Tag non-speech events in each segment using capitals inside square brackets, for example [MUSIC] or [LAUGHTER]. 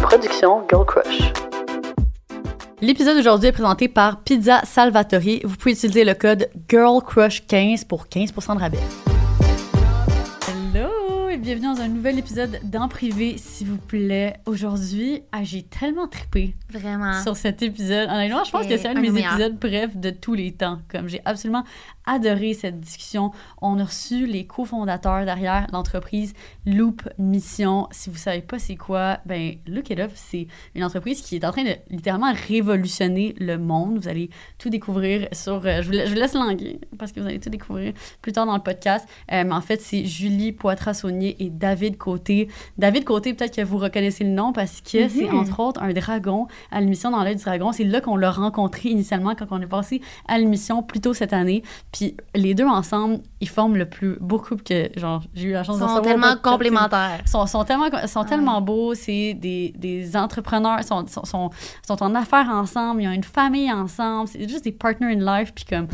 production Girl Crush. L'épisode d'aujourd'hui est présenté par Pizza Salvatori. Vous pouvez utiliser le code GIRLCRUSH15 pour 15% de rabais. Bienvenue dans un nouvel épisode d'En Privé, s'il vous plaît. Aujourd'hui, ah, j'ai tellement trippé Vraiment. sur cet épisode. Honnêtement, je pense que c'est un de mes épisodes brefs de tous les temps. Comme j'ai absolument adoré cette discussion. On a reçu les cofondateurs derrière l'entreprise Loop Mission. Si vous savez pas c'est quoi, ben look it up. C'est une entreprise qui est en train de littéralement révolutionner le monde. Vous allez tout découvrir sur. euh, je, vous, la- je vous laisse languer parce que vous allez tout découvrir plus tard dans le podcast. Euh, mais en fait, c'est Julie Poitras-Saunier et David Côté. David Côté, peut-être que vous reconnaissez le nom parce que c'est entre autres un dragon à l'émission Dans l'œil du dragon. C'est là qu'on l'a rencontré initialement quand on est passé à l'émission plus tôt cette année. Puis les deux ensemble, ils forment le plus beau couple que genre j'ai eu la chance Ils de sont savoir. tellement Pas- complémentaires. sont, sont tellement, sont tellement beaux, c'est des, des entrepreneurs, sont, sont, sont, sont en affaires ensemble, ils ont une famille ensemble, c'est juste des partners in life, puis comme,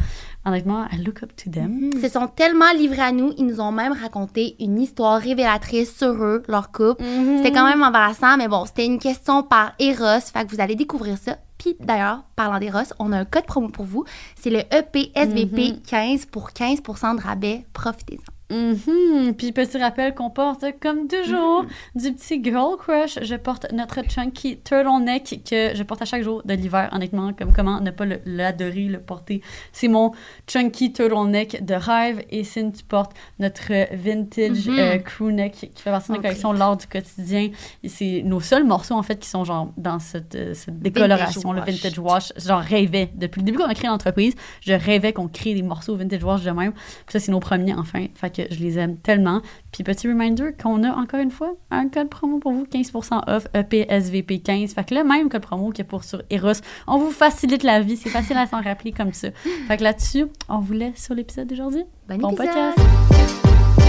honnêtement, I look up to them. Ils se sont tellement livrés à nous, ils nous ont même raconté une histoire révélatrice sur eux, leur couple. C'était quand même embarrassant, mais bon, c'était une question par Eros, fait que vous allez découvrir ça. Puis d'ailleurs, parlant d'Eros, on a un code promo pour vous. C'est le E EPSVP15 pour 15% de rabais. Profitez-en. Mhm. Puis petit rappel qu'on porte, comme toujours, du petit girl crush. Je porte notre chunky turtleneck que je porte à chaque jour de l'hiver, honnêtement, comme comment ne pas l'adorer, le, porter? C'est mon chunky turtleneck de rêve. Et Cyn, tu portes notre vintage Mhm. euh, crewneck qui fait partie de la collection L'Art du quotidien. C'est nos seuls morceaux, en fait, qui sont genre dans cette, euh, cette décoloration, le vintage wash. J'en rêvais. Depuis le début qu'on a créé l'entreprise, je rêvais qu'on crée des morceaux vintage wash de même. Puis ça, c'est nos premiers, enfin. Fait que je les aime tellement. Puis petit reminder qu'on a encore une fois un code promo pour vous, 15% off E EPSVP15. Fait que le même code promo qu'il y a pour sur Eros. On vous facilite la vie. C'est facile à s'en rappeler comme ça. Fait que là-dessus, on vous laisse sur l'épisode d'aujourd'hui. Bon, Bon épisode. podcast.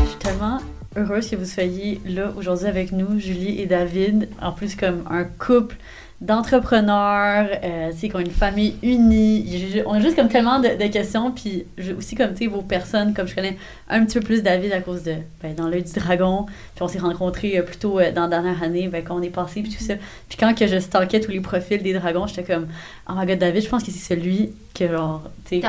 Je suis tellement heureuse que vous soyez là aujourd'hui avec nous, Julie et David. En plus, comme un couple d'entrepreneurs, euh, tu sais, qui ont une famille unie. On a juste comme tellement de, de questions. Puis je- aussi, comme tu sais, vos personnes, comme je connais un petit peu plus David à cause de ben, Dans l'œil du dragon. Puis on s'est rencontrés euh, plutôt euh, dans la dernière année, ben, quand on est passé, puis tout ça. Puis quand que je stalkais tous les profils des dragons, j'étais comme, oh my god, David, je pense que c'est celui que, genre, tu sais,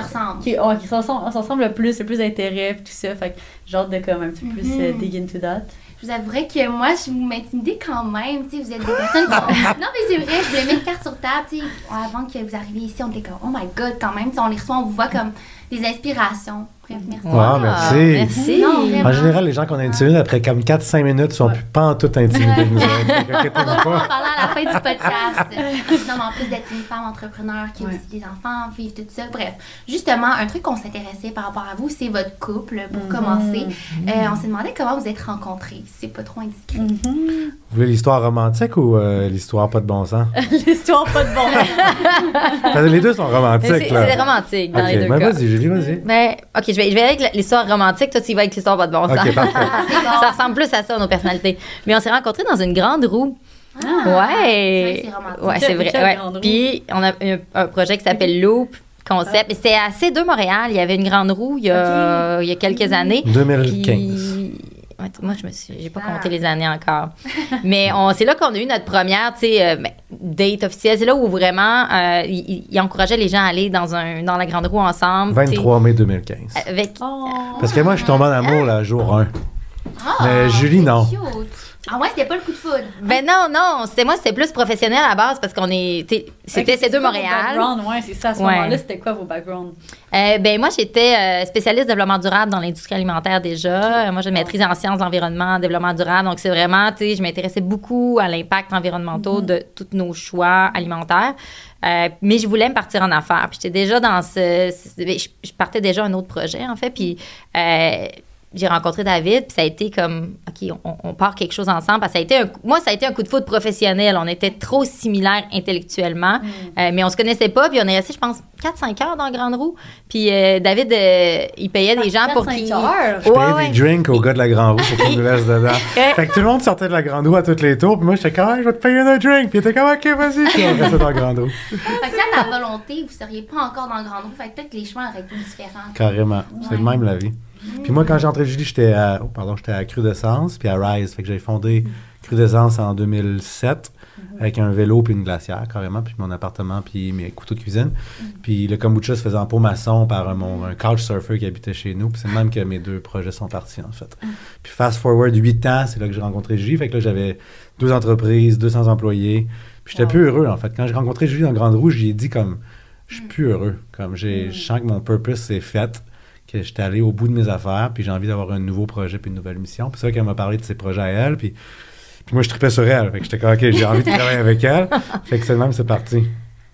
qui, oh, qui s'en ressemble s'en ressemble le plus, le plus d'intérêt, puis tout ça. Fait que j'ai hâte de comme un petit peu plus euh, Mhm. dig into that. Je vous avouerais que moi, je vous m'intimidez quand même. Vous êtes des personnes qui... [LAUGHS] non, mais c'est vrai, je voulais mettre carte sur table. Tu sais, avant que vous arriviez ici, on était comme, oh my god, quand même. Tu sais, on les reçoit, on vous voit comme des inspirations. Merci. Wow, merci. Merci. Non. En général, les gens qu'on intimide après comme 4-5 minutes sont plus pas en tout intimidés de nous autres. On va en parler à la fin du podcast. non, mais en plus d'être une femme entrepreneur qui a aussi des enfants, vivre tout ça. Bref, justement, un truc qu'on s'intéressait par rapport à vous, c'est votre couple, pour Mhm. commencer. Euh, on s'est demandé comment vous êtes rencontrés, c'est pas trop indiscret. Mhm. Vous voulez l'histoire romantique ou euh, l'histoire pas de bon sens? [LAUGHS] L'histoire pas de bon. [LAUGHS] Que les deux sont romantiques, C'est romantique dans les deux ben cas. vas-y, Julie, vas-y. Mais, OK, je vais, je vais avec l'histoire romantique. Toi, tu y vas avec l'histoire pas de bon sens. [LAUGHS] Ça ressemble plus à ça, nos personnalités. Mais on s'est rencontrés dans une grande roue. Ah, c'est vrai ouais. c'est romantique. Ouais, c'est vrai. ouais. Puis, on a un, un projet qui s'appelle Loop Concept. Et C'était à C2 Montréal. Il y avait une grande roue il y a, il y a quelques années. 2015. Puis, moi, je me suis, j'ai pas compté les années encore. [LAUGHS] Mais on, c'est là qu'on a eu notre première, tu sais, euh, ben, date officielle. C'est là où vraiment, euh, il, encourageait les gens à aller dans un, dans la grande roue ensemble. tu sais, 23 mai 2015. Avec, Oh. Parce que moi, je suis tombé en amour, là, jour 1. Ah, Mais Julie, non. cute. Ah ouais, c'était pas le coup de foudre. ben non, non, c'était moi, c'était plus professionnel à la base parce qu'on est, c'était Fait que C2 c'est quoi vos Montréal. Ouais, c'est ça. À ce Ouais. moment-là, c'était quoi vos backgrounds? Euh, ben moi, j'étais euh, spécialiste développement durable dans l'industrie alimentaire déjà. Euh, Moi, j'ai une maîtrise en sciences de l'environnement, développement durable. Donc, c'est vraiment, tu sais, je m'intéressais beaucoup à l'impact environnemental de tous nos choix alimentaires. Euh, mais je voulais me partir en affaires. Puis j'étais déjà dans ce... ce- je, je partais déjà un autre projet, en fait. Puis... j'ai rencontré David, puis ça a été comme, OK, on, on part quelque chose ensemble. Parce que ça a été un, moi, ça a été un coup de foudre professionnel. On était trop similaires intellectuellement, euh, mais on se connaissait pas. Puis on est resté, je pense, 4-5 heures dans la Grande Roue. Puis euh, David, euh, il payait des gens pour 4-5 qu'ils... heures? Je Ouais, payais ouais. des drinks au gars de la Grande Roue pour qu'il nous laisse dedans. [LAUGHS] fait que tout le monde sortait de la Grande Roue à tous les tours, puis moi, j'étais comme, Ah, je vais te payer un drink. Puis il était comme, OK, vas-y. Puis on restait dans la Grande Roue. Fait que ça, ta volonté, vous seriez pas encore dans le grand groupe. Fait que peut-être que les chemins auraient été différents. Carrément. C'est de même la vie. Puis moi, quand j'ai rentré Julie, j'étais à, oh, pardon, j'étais à puis à Rise. Fait que j'avais fondé en 2007 avec un vélo puis une glacière, carrément, puis mon appartement, puis mes couteaux de cuisine. Puis le kombucha se faisait en pot maçon par mon un couchsurfer qui habitait chez nous. Puis c'est même que mes deux projets sont partis, en fait. Puis fast forward, huit ans, c'est là que j'ai rencontré Julie. Fait que là, j'avais deux entreprises, 200 employés. Puis j'étais plus heureux, en fait. Quand j'ai rencontré Julie dans Grande Rouge, j'ai dit comme, je suis plus heureux. Comme j'ai, je sens que mon purpose s'est fait, que j'étais allé au bout de mes affaires, puis j'ai envie d'avoir un nouveau projet puis une nouvelle mission. Puis c'est vrai qu'elle m'a parlé de ses projets à elle, puis, puis moi, je tripais sur elle. Fait que j'étais comme, OK, j'ai envie de [LAUGHS] travailler avec elle. Fait que c'est même, c'est parti.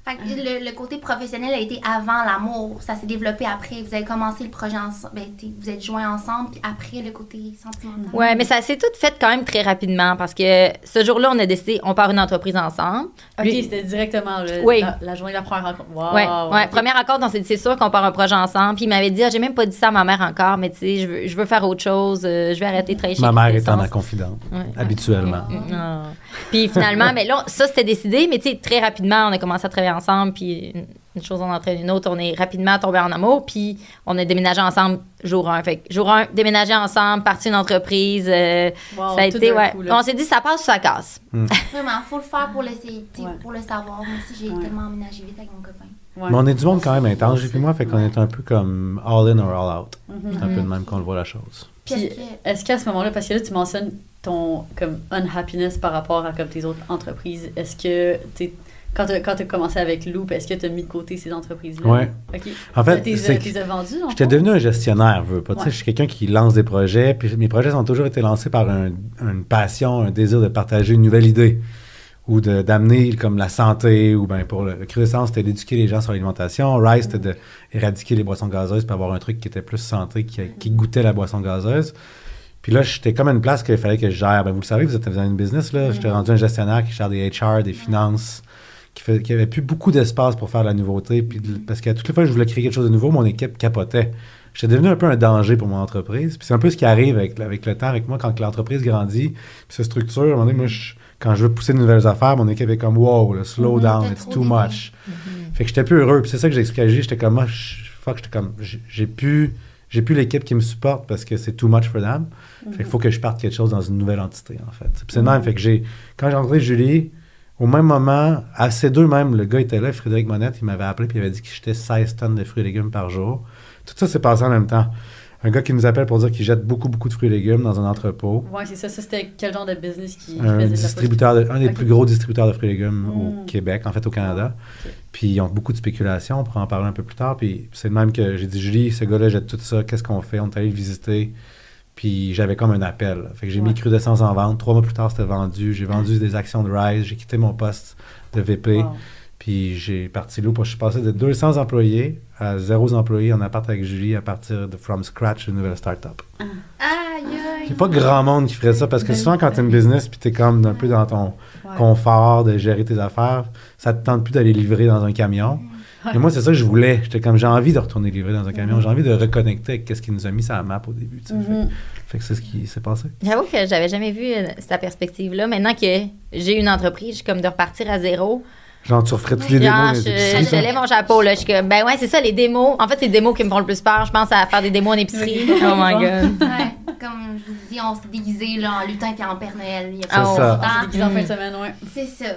Fait que le, le côté professionnel a été avant l'amour. Ça s'est développé après. Vous avez commencé le projet ensemble. Ben, vous êtes joints ensemble, puis après le côté sentimental. Ouais, mais ça s'est tout fait quand même très rapidement parce que ce jour-là, on a décidé, on part une entreprise ensemble. Ok, c'était directement le- Oui. la, la journée de la première rencontre. Wow, Ouais. Première rencontre, on s'est dit, c'est sûr qu'on part un projet ensemble. Puis il m'avait dit, ah, j'ai même pas dit ça à ma mère encore, mais tu sais, je veux, je veux faire autre chose, euh, je vais arrêter de travailler chez Ma mère étant Quintessence. ma confidente, Ouais. [LAUGHS] habituellement. Ah. Puis finalement, mais là, ça c'était décidé, mais tu sais, très rapidement, on a commencé à travailler ensemble, puis une, une chose en entraîne une autre, on est rapidement tombé en amour, puis on a déménagé ensemble jour 1. Fait que jour 1, déménager ensemble, partir une entreprise, euh, Wow, ça a été, ouais. coup, on s'est dit, ça passe ou ça casse? [LAUGHS] Vraiment, faut le faire pour le, tu sais, Ouais. pour le savoir. Moi aussi, j'ai Ouais. tellement emménagé vite avec mon copain. Ouais. Mais on est du monde quand même intense, et moi, fait qu'on est un peu comme all in or all out. Mhm. C'est un peu de même qu'on le voit la chose. Puis est-ce qu'à ce moment-là, parce que là, tu mentionnes ton comme unhappiness par rapport à comme tes autres entreprises, est-ce que t'es- quand tu as commencé avec Loop, est-ce que tu as mis de côté ces entreprises-là? Ouais. OK. En fait, T'es- c'est t'es vendu, dans le J'étais devenu un gestionnaire, veux pas. Tu Ouais. Je suis quelqu'un qui lance des projets, puis mes projets ont toujours été lancés par un- une passion, un désir de partager une nouvelle idée ou d'amener comme la santé, ou ben pour le, le c'était d'éduquer les gens sur l'alimentation. Rice, c'était d'éradiquer les boissons gazeuses pour avoir un truc qui était plus santé, qui, qui goûtait la boisson gazeuse. Puis là, j'étais comme à une place qu'il fallait que je gère. Ben, vous le savez, vous êtes dans une business, là. J'étais rendu un gestionnaire qui gère des HR, des finances, qui, fait, qui avait plus beaucoup d'espace pour faire de la nouveauté. Puis de- parce que toutes les fois que je voulais créer quelque chose de nouveau, mon équipe capotait. J'étais devenu un peu un danger pour mon entreprise. Puis c'est un peu ce qui arrive avec, avec le temps, avec moi, quand l'entreprise grandit, puis se structure. À un moment donné, moi, je- quand je veux pousser de nouvelles affaires, mon équipe est comme wow, là, slow down, T'as it's too much. Fait que j'étais plus heureux. Puis c'est ça que j'ai Gilles. J'étais comme, moi, fuck, j'étais comme, j'ai plus, j'ai plus l'équipe qui me supporte parce que c'est too much for them. Fait qu'il faut que je parte quelque chose dans une nouvelle entité, en fait. Puis c'est le même. Fait que j'ai, quand j'ai rencontré Julie, au même moment, à ces deux même, le gars était là, Frédéric Monette, il m'avait appelé puis il avait dit qu'il jetait 16 tonnes de fruits et légumes par jour. Tout ça s'est passé en même temps. Un gars qui nous appelle pour dire qu'il jette beaucoup, beaucoup de fruits et légumes dans un entrepôt. Ouais, c'est ça. Ça, c'était quel genre de business qui Un faisait distributeur, de- un des plus gros distributeurs de fruits et légumes au Mm. Québec, en fait au Canada. Ok. Puis ils ont beaucoup de spéculation, on pourra en parler un peu plus tard. Puis c'est le même que j'ai dit, Julie, ce gars-là jette tout ça, qu'est-ce qu'on fait? On est allé le visiter. Puis j'avais comme un appel. Fait que j'ai Ouais. mis Crudescence en vente. Trois mois plus tard, c'était vendu. J'ai vendu des actions de Rise. J'ai quitté mon poste de VP. Wow. Puis j'ai parti là. Je suis passé de 200 employés à zéro employés en appart avec Julie à partir de From Scratch, une nouvelle start-up. Aïe, aïe. C'est pas grand monde qui ferait ça parce que souvent quand tu une business puis tu es comme un peu dans ton Ouais. confort de gérer tes affaires, ça te tente plus d'aller livrer dans un camion. Mais moi, c'est ça que je voulais. J'étais comme, j'ai envie de retourner livrer dans un camion. J'ai envie de reconnecter avec ce qui nous a mis sur la map au début. Mhm. Fait, fait que c'est ce qui s'est passé. J'avoue que j'avais jamais vu euh, cette perspective-là. Maintenant que j'ai une entreprise, je suis comme de repartir à zéro. Genre, tu referais toutes les démos Genre, je, je ça? lève mon chapeau, là. Je suis comme, ben ouais, c'est ça, les démos. En fait, c'est les démos qui me font le plus peur. Je pense à faire des démos en épicerie. Oui. oh my [LAUGHS] God. Ouais, comme je vous dis, on s'est déguisé là, en lutin et en Père Noël. Il y a pas ça. longtemps. On s'est déguisé en fin de semaine, ouais. C'est ça.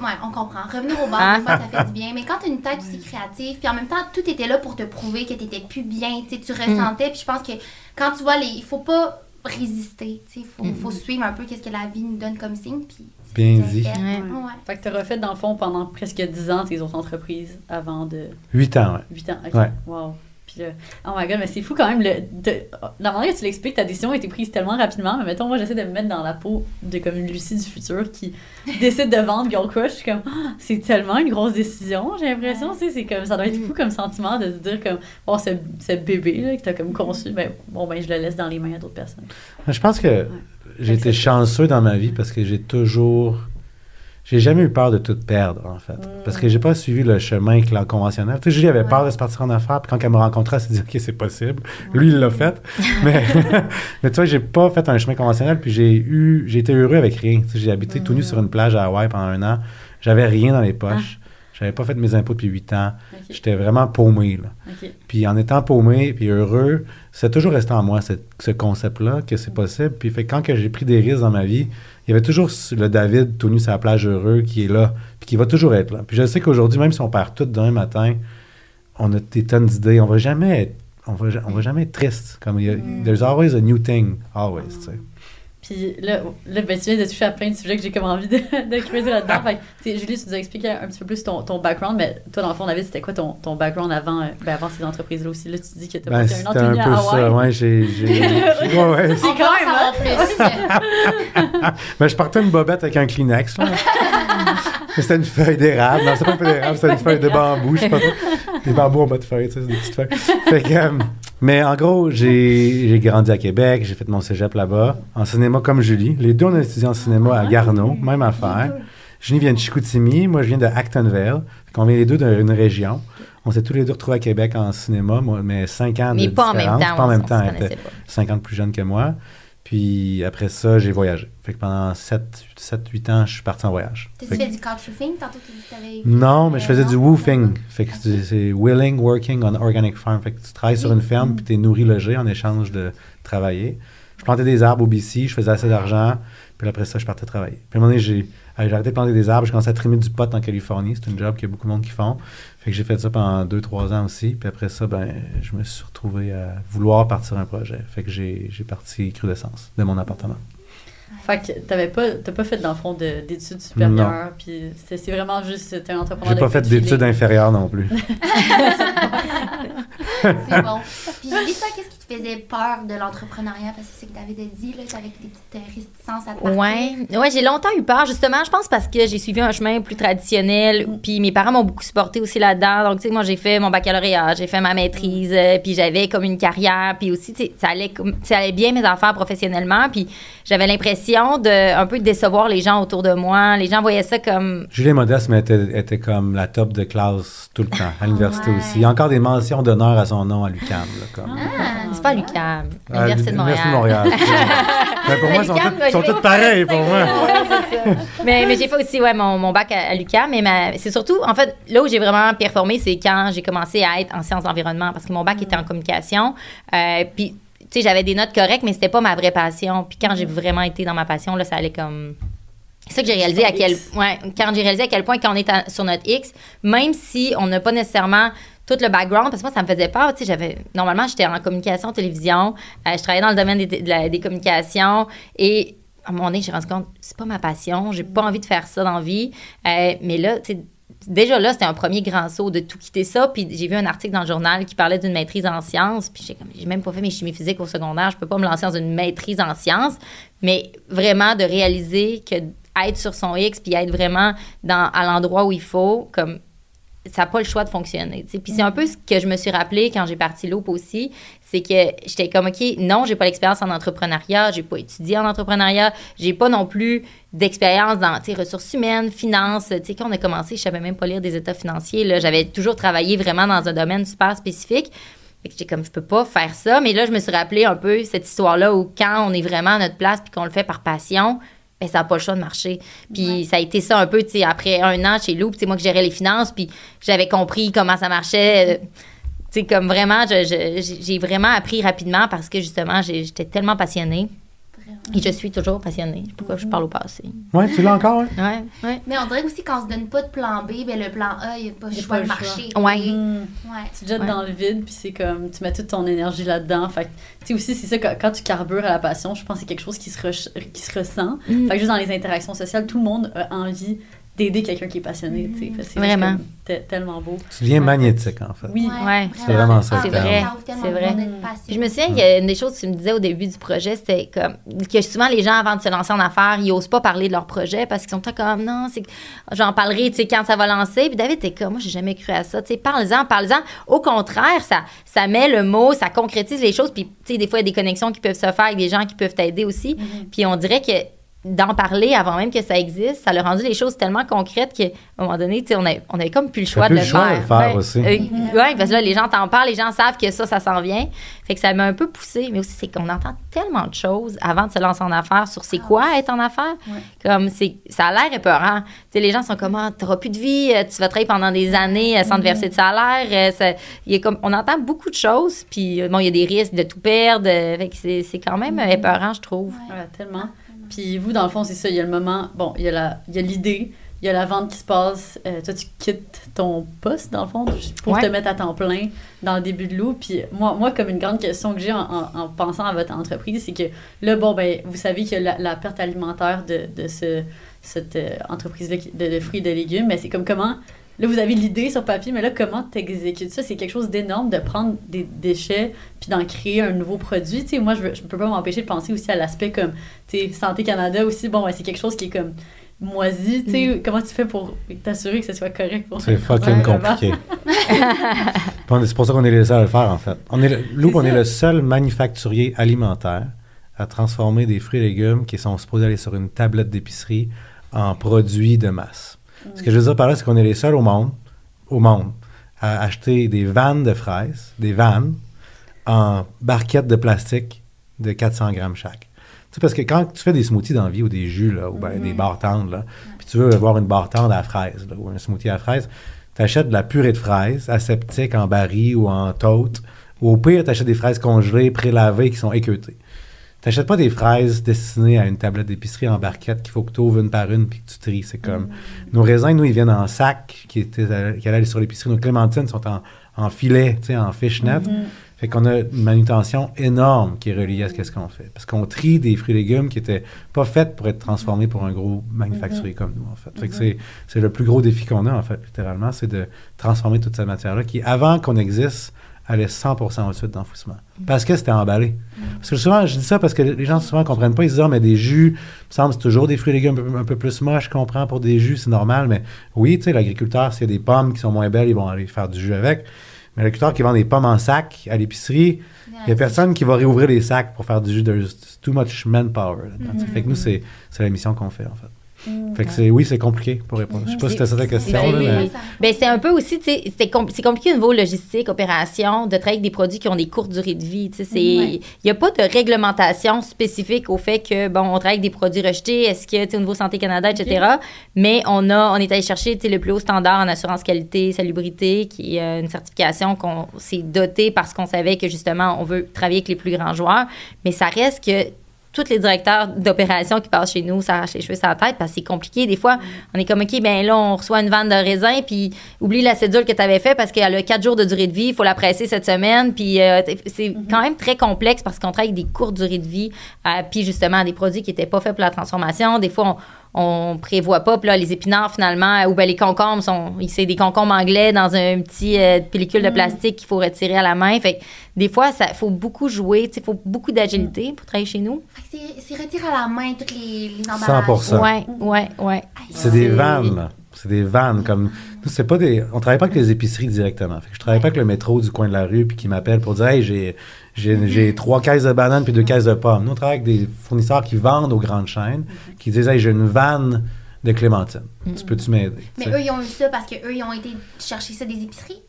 Ouais, on comprend. Revenir au bar, Hein? des fois, ça fait du bien. Mais quand tu as une tête aussi créative, puis en même temps, tout était là pour te prouver que tu étais plus bien, tu sais, tu ressentais. Puis je pense que quand tu vois les. Il faut pas résister, tu sais. Il faut, faut suivre un peu qu'est-ce que la vie nous donne comme signe. Puis Bien ce dit. fait. Ouais. Ouais. Fait que t'as refait, dans le fond, pendant presque 10 ans tes autres entreprises avant de Huit ans, ouais. 8 ans. OK. Ouais. Wow. Puis là, oh my god, mais c'est fou quand même. Le, de, la manière que tu l'expliques, ta décision a été prise tellement rapidement. Mais mettons, moi, j'essaie de me mettre dans la peau de comme une Lucie du futur qui [LAUGHS] décide de vendre Girl Crush. Je suis comme, Ah, c'est tellement une grosse décision. J'ai l'impression, tu sais, c'est comme, ça doit être fou comme sentiment de se dire comme, oh, ce, ce bébé là, que t'as comme conçu, ben, bon, ben, je le laisse dans les mains à d'autres personnes. Je pense que j'ai été chanceux dans ma vie parce que j'ai toujours. J'ai jamais eu peur de tout perdre, en fait. Parce que j'ai pas suivi le chemin conventionnel. Tu sais, Julie avait peur de se partir en affaires, puis quand elle me rencontrait, elle s'est dit, OK, c'est possible. Lui, il l'a fait. [LAUGHS] mais, [LAUGHS] mais tu vois, j'ai pas fait un chemin conventionnel, puis j'ai eu. J'ai été heureux avec rien. Tu sais, j'ai habité tout nu sur une plage à Hawaï pendant un an. J'avais rien dans les poches. J'avais pas fait mes impôts depuis huit ans. Ok. J'étais vraiment paumé, là. Puis en étant paumé puis heureux, c'est toujours resté en moi cette- ce concept-là que c'est possible. Puis fait quand que j'ai pris des risques dans ma vie, il y avait toujours le David tout nu sur la plage heureux qui est là, puis qui va toujours être là. Puis je sais qu'aujourd'hui, même si on part tout demain matin, on a des tonnes d'idées. On va jamais être, on va, on va jamais être triste. Comme il y a, there's always a new thing, always. tu sais. Puis là, là ben, tu viens de toucher à plein de sujets que j'ai comme envie de, [LAUGHS] de creuser là-dedans. Fait que, Julie, tu nous as expliqué un petit peu plus ton, ton background, mais toi, dans le fond, David, c'était quoi ton, ton background avant, euh, ben, avant ces entreprises-là aussi? Là, tu dis que tu as Ben, passé un c'était an un à peu Hawaï. ça. Ouais, [LAUGHS] j'ai, ouais, ouais. C'est quand même, plus. [LAUGHS] Ben, je portais une bobette avec un Kleenex. Là. C'était une feuille d'érable. Non, c'était pas une feuille d'érable, c'était une feuille de bambou. Je sais pas trop. Des bambous en bas de feuilles, tu sais, c'est des petites feuilles. Fait que, euh, mais en gros, j'ai j'ai grandi à Québec, j'ai fait mon cégep là-bas, en cinéma comme Julie. Les deux, on a étudié en cinéma à Garneau, même affaire. Julie vient de Chicoutimi, moi je viens de Actonville. Qu'on vient les deux d'une région. On s'est tous les deux retrouvés à Québec en cinéma, moi, mais cinq ans Mais de pas en même temps. Pas en on- même on temps. elle était connaissait pas. 5 ans de plus jeune que moi. Puis après ça, j'ai voyagé. Fait que pendant 7-8 ans, je suis parti en voyage. T'as-tu Fait que- fait du couchsurfing? Tantôt, tu que non, mais je faisais du woofing. Fait que c'est willing working on organic farm. Fait que tu travailles sur une ferme puis tu es nourri logé en échange de travailler. Je plantais des arbres au BC, je faisais assez d'argent. Puis après ça, je partais travailler. Puis à un moment donné, j'ai arrêté de planter des arbres, j'ai commencé à trimer du pot en Californie. C'est un job qu'il y a beaucoup de monde qui font. Fait que j'ai fait ça pendant 2-3 ans aussi. Puis après ça, ben, je me suis retrouvé à vouloir partir un projet. Fait que j'ai parti crudescence de mon appartement. Fait que t'avais pas, t'as pas fait dans le fond de- d'études supérieures, puis c'est c'est vraiment juste, t'es un entrepreneur. J'ai pas fait d'études inférieures non plus. [LAUGHS] C'est bon. [LAUGHS] Puis Julie, toi, qu'est-ce qui te faisait peur de l'entrepreneuriat? Parce que c'est ce que David a dit, là, t'avais des petites euh, réticences à te partir. Ouais, ouais j'ai longtemps eu peur, justement. Je pense parce que j'ai suivi un chemin plus traditionnel. Puis mes parents m'ont beaucoup supporté aussi là-dedans. Donc, tu sais, moi, j'ai fait mon baccalauréat, j'ai fait ma maîtrise, euh, puis j'avais comme une carrière. Puis aussi, tu sais, ça allait, ça allait bien mes affaires professionnellement. Puis j'avais l'impression de un peu décevoir les gens autour de moi. Les gens voyaient ça comme. Julie Modeste, mais était, était comme la top de classe tout le temps, à l'université Ouais. aussi. Il y a encore des mentions d'honneur à son nom à comme. Ah. C'est pas l'UQAM, À l'Université de Montréal. Montréal. [LAUGHS] mais pour moi, ils sont, là, sont toutes pareilles pour moi. mais, mais j'ai fait aussi ouais, mon, mon bac à, à l'UQAM, mais ma- c'est surtout, en fait, là où j'ai vraiment performé, c'est quand j'ai commencé à être en sciences de l'environnement, parce que mon bac était en communication. Euh, puis, sais, j'avais des notes correctes, mais c'était pas ma vraie passion. Puis quand j'ai vraiment été dans ma passion, là, ça allait comme... C'est ça que j'ai réalisé à quel ouais, quand j'ai réalisé à quel point quand on est à- sur notre X, même si on n'a pas nécessairement tout le background, parce que moi, ça me faisait peur. Tu sais, j'avais, normalement, j'étais en communication télévision. euh, je travaillais dans le domaine des, de la- des communications et à un moment donné, j'ai rendu compte, c'est pas ma passion. J'ai pas envie de faire ça dans la vie. Euh, mais là, tu sais, déjà là, c'était un premier grand saut de tout quitter ça. Puis j'ai vu un article dans le journal qui parlait d'une maîtrise en sciences. Puis j'ai même pas fait mes chimies physiques au secondaire. Je peux pas me lancer dans une maîtrise en sciences. Mais vraiment de réaliser que être sur son X puis être vraiment dans, à l'endroit où il faut, comme ça n'a pas le choix de fonctionner. Puis c'est un peu ce que je me suis rappelé quand j'ai parti Loop aussi, c'est que j'étais comme, OK, non, j'ai pas l'expérience en entrepreneuriat, j'ai pas étudié en entrepreneuriat, j'ai pas non plus d'expérience dans, ressources humaines, finances. Quand on a commencé, je savais même pas lire des états financiers. Là, j'avais toujours travaillé vraiment dans un domaine super spécifique. Fait que j'étais comme, je peux pas faire ça. Mais là, je me suis rappelé un peu cette histoire-là où quand on est vraiment à notre place puis qu'on le fait par passion, ben, ça n'a pas le choix de marcher. Puis ça a été ça un peu, tu sais, après un an chez Loop, c'est moi qui gérais les finances, puis j'avais compris comment ça marchait. euh, Tu sais, comme vraiment, j'ai vraiment appris rapidement parce que justement, j'étais tellement passionnée. Et je suis toujours passionnée. Pourquoi je parle au passé? Ouais, tu l'as encore, hein? Ouais, ouais. Mais on dirait aussi qu'on se donne pas de plan B, ben le plan A, il n'y a pas choix pas de marcher. Ouais. Hmm. Ouais. Tu te jettes Ouais. dans le vide, puis c'est comme, tu mets toute ton énergie là-dedans. Fait tu sais, aussi, c'est ça, quand, quand tu carbures à la passion, je pense que c'est quelque chose qui se, re- qui se ressent. Mm. Fait que juste dans les interactions sociales, tout le monde a envie d'aider quelqu'un qui est passionné, tu sais. Fait que c'est Vraiment. comme tellement beau. Tu deviens magnétique, en fait. Oui. Ouais, c'est vraiment ça, c'est vrai, c'est vrai. Puis je me souviens qu'il y a une des choses que tu me disais au début du projet, c'était comme que souvent les gens, avant de se lancer en affaires, ils osent pas parler de leur projet parce qu'ils sont comme non, c'est que j'en parlerai, tu sais, quand ça va lancer. Puis David, t'es comme moi, j'ai jamais cru à ça. Tu sais, parle-en, parle-en. Au contraire, ça, ça met le mot, ça concrétise les choses. Puis, tu sais, des fois, il y a des connexions qui peuvent se faire avec des gens qui peuvent t'aider aussi. Puis on dirait que d'en parler avant même que ça existe, ça a rendu les choses tellement concrètes qu'à un moment donné, on avait, on avait comme plus le choix plus de le le choix faire. de le faire Ouais. aussi. Euh, ouais, parce que là, les gens t'en parlent, les gens savent que ça, ça s'en vient. Fait que ça m'a un peu poussé, mais aussi, c'est qu'on entend tellement de choses avant de se lancer en affaires sur c'est quoi être en affaires. Comme, c'est, ça a l'air épeurant. Tu sais, les gens sont comme, ah, t'auras plus de vie, euh, tu vas travailler pendant des années euh, sans te verser de salaire. euh, ça- il y a comme, on entend beaucoup de choses, puis bon, il y a des risques de tout perdre. Fait que c'est, c'est quand même euh, épeurant, je trouve. Ouais, tellement. Puis vous, dans le fond, c'est ça. Il y a le moment. Bon, il y a l'idée. Il y a la vente qui se passe. Euh, toi, tu quittes ton poste, dans le fond, pour Ouais. te mettre à temps plein dans le début de l'eau. Puis moi, moi, comme une grande question que j'ai en, en- en pensant à votre entreprise, c'est que là, bon, ben, vous savez a la, la perte alimentaire de, de ce, cette euh, entreprise-là qui- de, de fruits et de légumes. Mais c'est comme comment. Là, vous avez l'idée sur papier, mais là, comment t'exécutes ça? C'est quelque chose d'énorme de prendre des déchets puis d'en créer un nouveau produit. Tu sais, moi, je, je peux pas m'empêcher de penser aussi à l'aspect comme, tu sais, Santé Canada aussi. Bon, ouais, c'est quelque chose qui est comme moisi. Tu sais, comment tu fais pour t'assurer que ce soit correct pour C'est fucking Ouais, compliqué. [LAUGHS] C'est pour ça qu'on est les seuls à le faire, en fait. On est le, C'est on est le seul manufacturier alimentaire à transformer des fruits et légumes qui sont supposés aller sur une tablette d'épicerie en produits de masse. Ce que je veux dire par là, c'est qu'on est les seuls au monde, au monde, à acheter des vannes de fraises, des vannes, en barquettes de plastique de 400 grammes chaque. Tu sais, parce que quand tu fais des smoothies dans la vie ou des jus, là, ou ben, des barres tendres, là, puis tu veux avoir une barre tendre à fraises, là, ou un smoothie à fraises, tu achètes de la purée de fraises aseptique en baril ou en tote, ou au pire, tu achètes des fraises congelées, prélavées, qui sont équeutées. Tu n'achètes pas des fraises destinées à une tablette d'épicerie en barquette qu'il faut que tu ouvres une par une puis que tu tries. C'est comme. Nos raisins, nous, ils viennent en sac qui, étaient, à- qui allaient aller sur l'épicerie. Nos clémentines sont en, en filet, tu sais, en fishnet. Fait qu'on a une manutention énorme qui est reliée à ce qu'est-ce qu'on fait. Parce qu'on trie des fruits et légumes qui étaient pas faits pour être transformés pour un gros manufacturier comme nous, en fait. Fait que c'est, c'est le plus gros défi qu'on a, en fait, littéralement, c'est de transformer toute cette matière-là qui, avant qu'on existe, allait 100% au sud d'enfouissement. Parce que c'était emballé. Parce que souvent, je dis ça parce que les gens souvent ne comprennent pas. Ils se disent, ah, mais des jus, il me semble c'est toujours des fruits et légumes un peu, un peu plus moches, je comprends, pour des jus, c'est normal. Mais oui, tu sais, l'agriculteur, s'il y a des pommes qui sont moins belles, ils vont aller faire du jus avec. Mais l'agriculteur qui vend des pommes en sac à l'épicerie, il n'y a personne qui va réouvrir les sacs pour faire du jus. There's too much manpower. sais. Fait que nous, c'est la mission qu'on fait, en fait. Fait que c'est, oui, c'est compliqué pour répondre. Je sais pas si c'était ça ta question. c'est- là, mais- Ben, c'est un peu aussi, c'est com- c'est compliqué au niveau logistique, opération, de travailler avec des produits qui ont des courtes durées de vie. Tu sais, c'est- il n'y a pas de réglementation spécifique au fait que, bon, on travaille avec des produits rejetés, est-ce que, au niveau Santé Canada, etc. Mais on a, on est allé chercher, tu sais, le plus haut standard en assurance qualité, salubrité, qui est euh, une certification qu'on s'est doté parce qu'on savait que, justement, on veut travailler avec les plus grands joueurs. Mais ça reste que tous les directeurs d'opération qui passent chez nous s'arrachent les cheveux sur la tête parce que c'est compliqué. Des fois, on est comme, OK, ben là, on reçoit une vanne de raisin, puis oublie la cédule que tu avais fait parce qu'elle a quatre jours de durée de vie, il faut la presser cette semaine. Puis euh, c'est quand même très complexe parce qu'on travaille avec des courtes durées de vie, euh, puis justement des produits qui n'étaient pas faits pour la transformation. Des fois, on on prévoit pas. Puis là, les épinards, finalement, ou ben les concombres, sont, c'est des concombres anglais dans un petit euh, pellicule de plastique qu'il faut retirer à la main. Fait que des fois, il faut beaucoup jouer, il faut beaucoup d'agilité pour travailler chez nous. Fait que c'est- C'est retiré à la main toutes les, les emballages. 100%. Ouais, ouais, ouais. C'est des vannes, là. C'est des vannes. Comme, nous, c'est pas des, on travaille pas avec les épiceries directement. Fait que je travaille pas avec le métro du coin de la rue puis qui m'appelle pour dire Hey, j'ai, j'ai, j'ai trois caisses de bananes puis deux caisses de pommes. Nous, on travaille avec des fournisseurs qui vendent aux grandes chaînes, qui disent Hey, j'ai une vanne de clémentine. Tu peux-tu m'aider? Mais eux, ils ont eu ça parce qu'eux, ils ont été chercher ça des épiceries?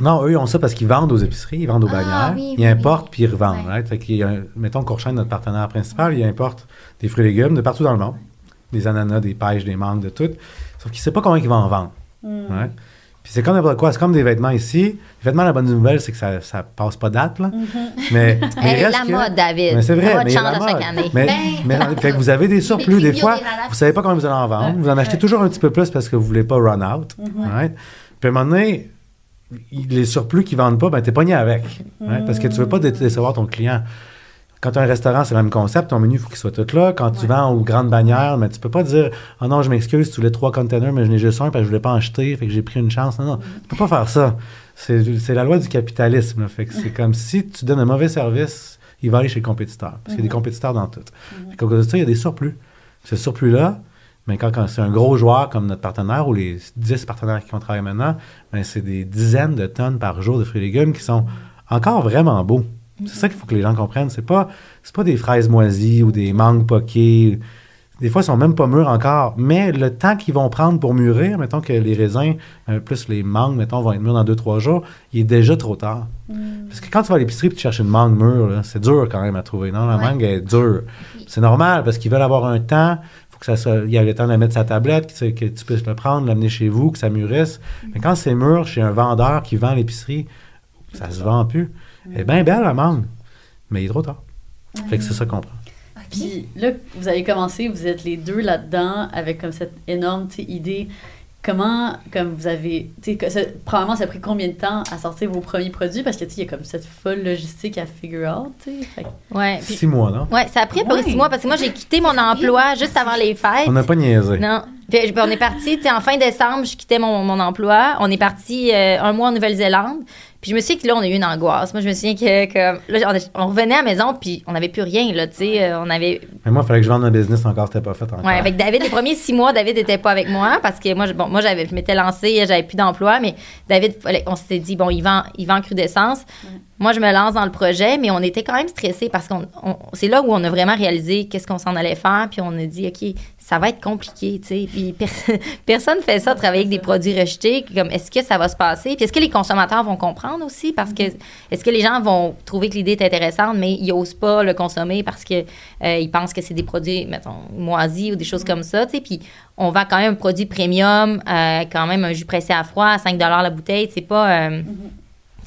Non, eux, ils ont ça parce qu'ils vendent aux épiceries, ils vendent aux Ah, bannières, oui, ils oui, importent oui. puis ils revendent. Ouais. right? Fait y a mettons notre partenaire principal, il importe des fruits et légumes de partout dans le monde. Des ananas, des pêches, des mangues, de tout. Sauf qu'il ne sait pas comment il va en vendre. right? Puis c'est comme n'importe quoi. C'est comme des vêtements ici. Les vêtements, la bonne nouvelle, c'est que ça ne passe pas date. Là. Mais, [LAUGHS] mais Hey, reste la que- mode, David. Mais c'est vrai. La mode mais change la à chaque année. Mais, Ben, mais- fait que vous avez des [LAUGHS] surplus. Des fois, vous savez pas comment vous allez en vendre. Vous en achetez toujours un petit peu plus parce que vous voulez pas run out. right? Puis à un moment donné, les surplus qui vendent pas, ben t'es pogné avec. right? Parce que tu veux pas dé- décevoir ton client. Quand tu as un restaurant, c'est le même concept. Ton menu, il faut qu'il soit tout là. Quand tu vends aux grandes bannières, mais tu peux pas dire Oh non, je m'excuse, tu voulais trois containers, mais je n'ai juste un parce que je voulais pas en jeter, fait que j'ai pris une chance. Non, non. Tu peux pas faire ça. C'est la loi du capitalisme. là. Fait que c'est comme si tu donnes un mauvais service, il va aller chez le compétiteur. Parce qu'il y a des compétiteurs dans tout. Fait qu'à cause de ça, il y a des surplus. Ce surplus-là, mais quand, quand c'est un gros joueur comme notre partenaire ou les 10 partenaires qui vont travailler maintenant, ben c'est des dizaines de tonnes par jour de fruits et légumes qui sont encore vraiment beaux. C'est ça qu'il faut que les gens comprennent. C'est pas, c'est pas des fraises moisies ou des mangues poquées. des fois, ils sont même pas mûrs encore. Mais le temps qu'ils vont prendre pour mûrir, mettons que les raisins, euh, plus les mangues, mettons, vont être mûrs dans 2-3 jours, il est déjà trop tard. Parce que quand tu vas à l'épicerie et tu cherches une mangue mûre, c'est dur quand même à trouver. Non, la Ouais. mangue est dure. C'est normal parce qu'ils veulent avoir un temps. faut que ça soit, il y a le temps de la mettre sur sa tablette, que, tu- que tu puisses le prendre, l'amener chez vous, que ça mûrisse. Mais quand c'est mûr chez un vendeur qui vend l'épicerie, ça se vend plus. Elle est bien belle, la mangue. Mais il est trop tard. Fait que c'est ça qu'on prend. Puis là, vous avez commencé, vous êtes les deux là-dedans avec comme cette énorme idée. Comment, comme vous avez, tu sais, que ça- probablement ça a pris combien de temps à sortir vos premiers produits? Parce que tu sais, il y a comme cette folle logistique à figure out, tu sais. Fait que- Ouais. Six mois, non? ouais, ça a pris à peu près Ouais. six mois parce que moi, j'ai quitté mon emploi juste avant les fêtes. On n'a pas niaisé. Non. Puis, puis on est parti, tu sais, en fin décembre, je quittais mon, mon emploi. On est parti euh, un mois en Nouvelle-Zélande. Puis je me souviens que là, on a eu une angoisse. Moi, je me souviens que, que là, on, on revenait à la maison, puis on n'avait plus rien, là, tu sais. euh, On avait. Mais moi, il fallait que je vende un business encore, c'était pas fait encore. Ouais, avec David, les premiers six mois, David n'était pas avec moi parce que moi, je, bon, moi, j'avais, je m'étais lancée, j'avais plus d'emploi, mais David, on s'était dit, bon, il vend, il vend en crudescence. Moi, je me lance dans le projet, mais on était quand même stressés parce qu'on, on- c'est là où on a vraiment réalisé qu'est-ce qu'on s'en allait faire, puis on a dit, OK, ça va être compliqué, tu sais. Puis [LAUGHS] per- personne fait ça, travailler avec des produits rejetés. Comme, est-ce que ça va se passer? Puis est-ce que les consommateurs vont comprendre aussi? Parce que, est-ce que les gens vont trouver que l'idée est intéressante, mais ils n'osent pas le consommer parce que euh, ils pensent que c'est des produits, mettons, moisis ou des choses comme ça, tu sais. Puis on vend quand même un produit premium, euh, quand même un jus pressé à froid à 5 la bouteille. C'est pas. euh, sais,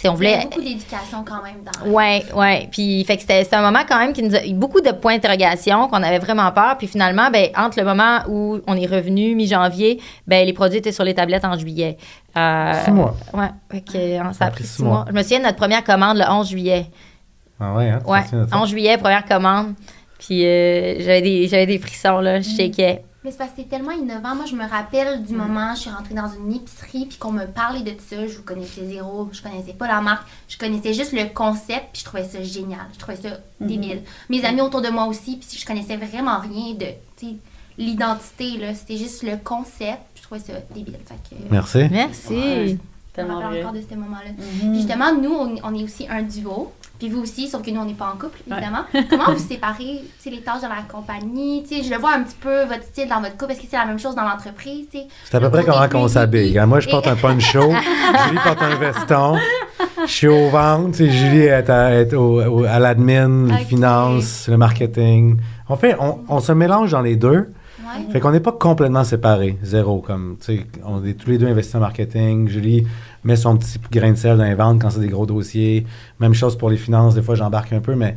on Il y a voulait. beaucoup d'éducation quand même dans Ouais, ouais. Puis, fait que c'était c'était un moment quand même qui nous a beaucoup de points d'interrogation, qu'on avait vraiment peur. Puis finalement, ben, entre le moment où on est revenu, mi-janvier, ben, les produits étaient sur les tablettes en juillet. Euh, Six mois. Ouais, fait que, euh, ça a pris six mois. mois. Je me souviens de notre première commande le 11 juillet. Ah ouais, hein? Ouais, ça? 11 juillet, première commande. Puis euh, j'avais des, j'avais des frissons, là. Je shakais. Mais c'est parce que c'est tellement innovant. Moi, je me rappelle du moment où je suis rentrée dans une épicerie puis qu'on me parlait de ça. Je vous connaissais zéro, je connaissais pas la marque. Je connaissais juste le concept puis je trouvais ça génial. Je trouvais ça débile. Mes amis autour de moi aussi, puis je connaissais vraiment rien de l'identité. là. C'était juste le concept. puis Je trouvais ça débile. Fait que, Merci. Merci. Ouais. je me Tellement rappelle vrai. encore de ce moment-là. Mhm. Puis justement, nous, on, on est aussi un duo. Puis vous aussi, sauf que nous, on n'est pas en couple, évidemment. [LAUGHS] Comment vous séparez tu sais, les tâches dans la compagnie? Tu sais, je le vois un petit peu, votre style dans votre couple. Est-ce que c'est la même chose dans l'entreprise? C'est à peu près comment qu'on s'habille. hein. Moi, je porte un poncho. [LAUGHS] Julie porte un veston. Je suis au ventre. tu sais, Julie est, à, est au- au- à l'admin, Ok. les finances, le marketing. On, fait, on, on se mélange dans les deux. Fait qu'on n'est pas complètement séparés. Zéro. Comme, on est tous les deux investis en marketing. Julie met son petit grain de sel dans les ventes quand c'est des gros dossiers. Même chose pour les finances. Des fois, j'embarque un peu, mais,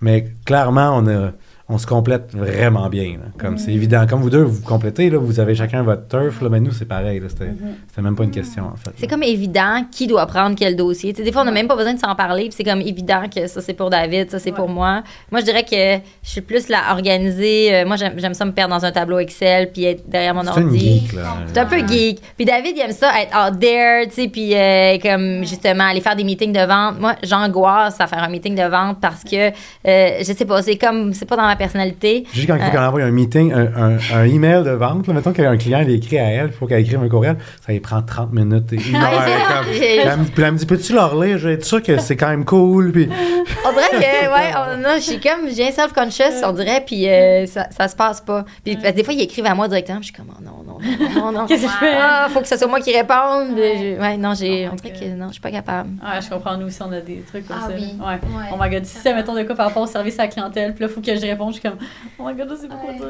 mais clairement, on a. On se complète vraiment bien. là. Comme c'est évident. Comme vous deux, vous vous complétez, là, vous avez chacun votre turf. Là, mais nous, c'est pareil. C'était c'était même pas une question, en fait. C'est comme évident qui doit prendre quel dossier. Tu sais, des fois, on n'a même pas besoin de s'en parler. Puis c'est comme évident que ça, c'est pour David, ça, c'est pour moi. Moi, je dirais que je suis plus la organisée. Euh, moi, j'aime ça me perdre dans un tableau Excel puis être derrière mon C'est une ordi. C'est un peu geek. Puis David, il aime ça, être out there, tu sais, puis euh, comme justement aller faire des meetings de vente. Moi, j'angoisse à faire un meeting de vente parce que, euh, je sais pas, c'est comme, c'est pas dans ma personnalité. Juste quand il faut Euh. qu'elle envoie un meeting, un, un, un email de vente, là, mettons qu'un client il écrit à elle, il faut qu'elle écrive un courriel, ça lui prend 30 minutes et une heure. Comme- j'ai- [LAUGHS] Puis elle, me- puis elle me dit Peux-tu leur lire? Je vais être sûr que c'est quand même cool. Puis [LAUGHS] On dirait que, ouais, on- non, je suis comme, j'ai un self-conscious, on dirait, puis euh, ça, ça se passe pas. Puis parce que des fois, ils écrivent à moi directement, puis je suis comme, oh, non, non, non, non, non. [LAUGHS] Qu'est-ce que je fais? Ah, faut que ce soit moi qui réponde. Ouais. Je- Ouais, non, j'ai, Oh on dirait que non, je suis pas capable. Ouais, je comprends. Nous aussi, on a des trucs comme Ah ça. oui. Ouais. Ouais. Oh my god, si ça, mettons de quoi par rapport au service à la clientèle, puis là, il faut que je réponde, je suis comme, oh my god, je sais pas quoi dire.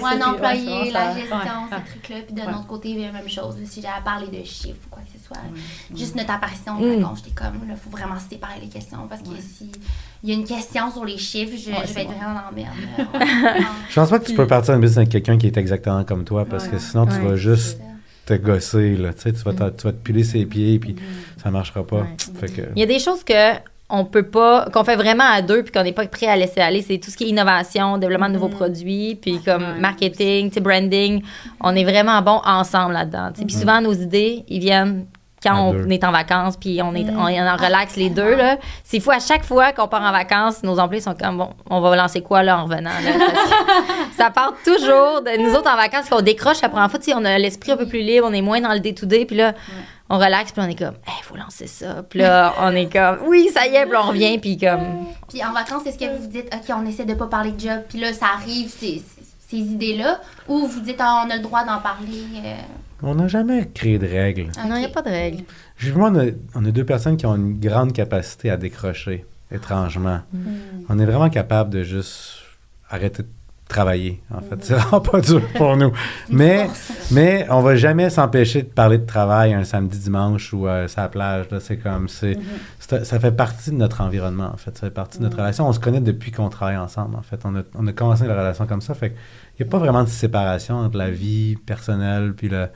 Moi, un ouais, employé, la gestion, Ouais. ces trucs-là. Puis de Ouais. l'autre côté, la même chose. là, Si j'avais parlé de chiffres ou quoi que ce soit. Juste notre apparition, Mm. quand j'étais comme, il faut vraiment séparer les questions. Parce que Ouais. si il y a une question sur les chiffres, je, Ouais, je c'est vais être vraiment dans la merde. là. [LAUGHS] je pense pas que tu peux partir un business avec quelqu'un qui est exactement comme toi, parce que Ouais. sinon tu vas juste te gosser. Là, tu, sais, tu, vas te, tu vas te piler ses pieds, puis Mm-hmm. ça marchera pas. Ouais. Fait que, Il y a des choses que on peut pas, qu'on fait vraiment à deux, puis qu'on n'est pas prêt à laisser aller. C'est tout ce qui est innovation, développement de nouveaux produits, puis comme Ouais. marketing, branding. On est vraiment bon ensemble là-dedans. Puis souvent, nos idées, ils viennent quand À on deux. est en vacances, puis on est, on est en relax les deux. là. C'est fou, à chaque fois qu'on part en vacances, nos employés sont comme, bon, on va lancer quoi là en revenant? là? [LAUGHS] Ça part toujours de nous autres en vacances, qu'on décroche la première fois, on a l'esprit un peu plus libre, on est moins dans le day-to-day, puis là, on relaxe, puis on est comme, il faut lancer ça. Puis là, on est comme, oui, ça y est, puis on revient, puis comme, Puis en vacances, est-ce que vous vous dites, OK, on essaie de pas parler de job, puis là, ça arrive, c'est c'est- ces idées-là ou vous dites ah, on a le droit d'en parler euh, On n'a jamais créé de règles. Non, il n'y a pas de règle. Justement, on a, on a deux personnes qui ont une grande capacité à décrocher, étrangement. On est vraiment capable de juste arrêter de travailler, en fait. C'est vraiment pas dur pour nous. Mais, mais on va jamais s'empêcher de parler de travail un samedi, dimanche ou euh, la plage. C'est comme, c'est, c'est- ça fait partie de notre environnement, en fait. Ça fait partie de notre relation. On se connaît depuis qu'on travaille ensemble, en fait. On a, on a commencé la relation comme ça. Fait qu'il n'y a pas vraiment de séparation entre la vie personnelle puis le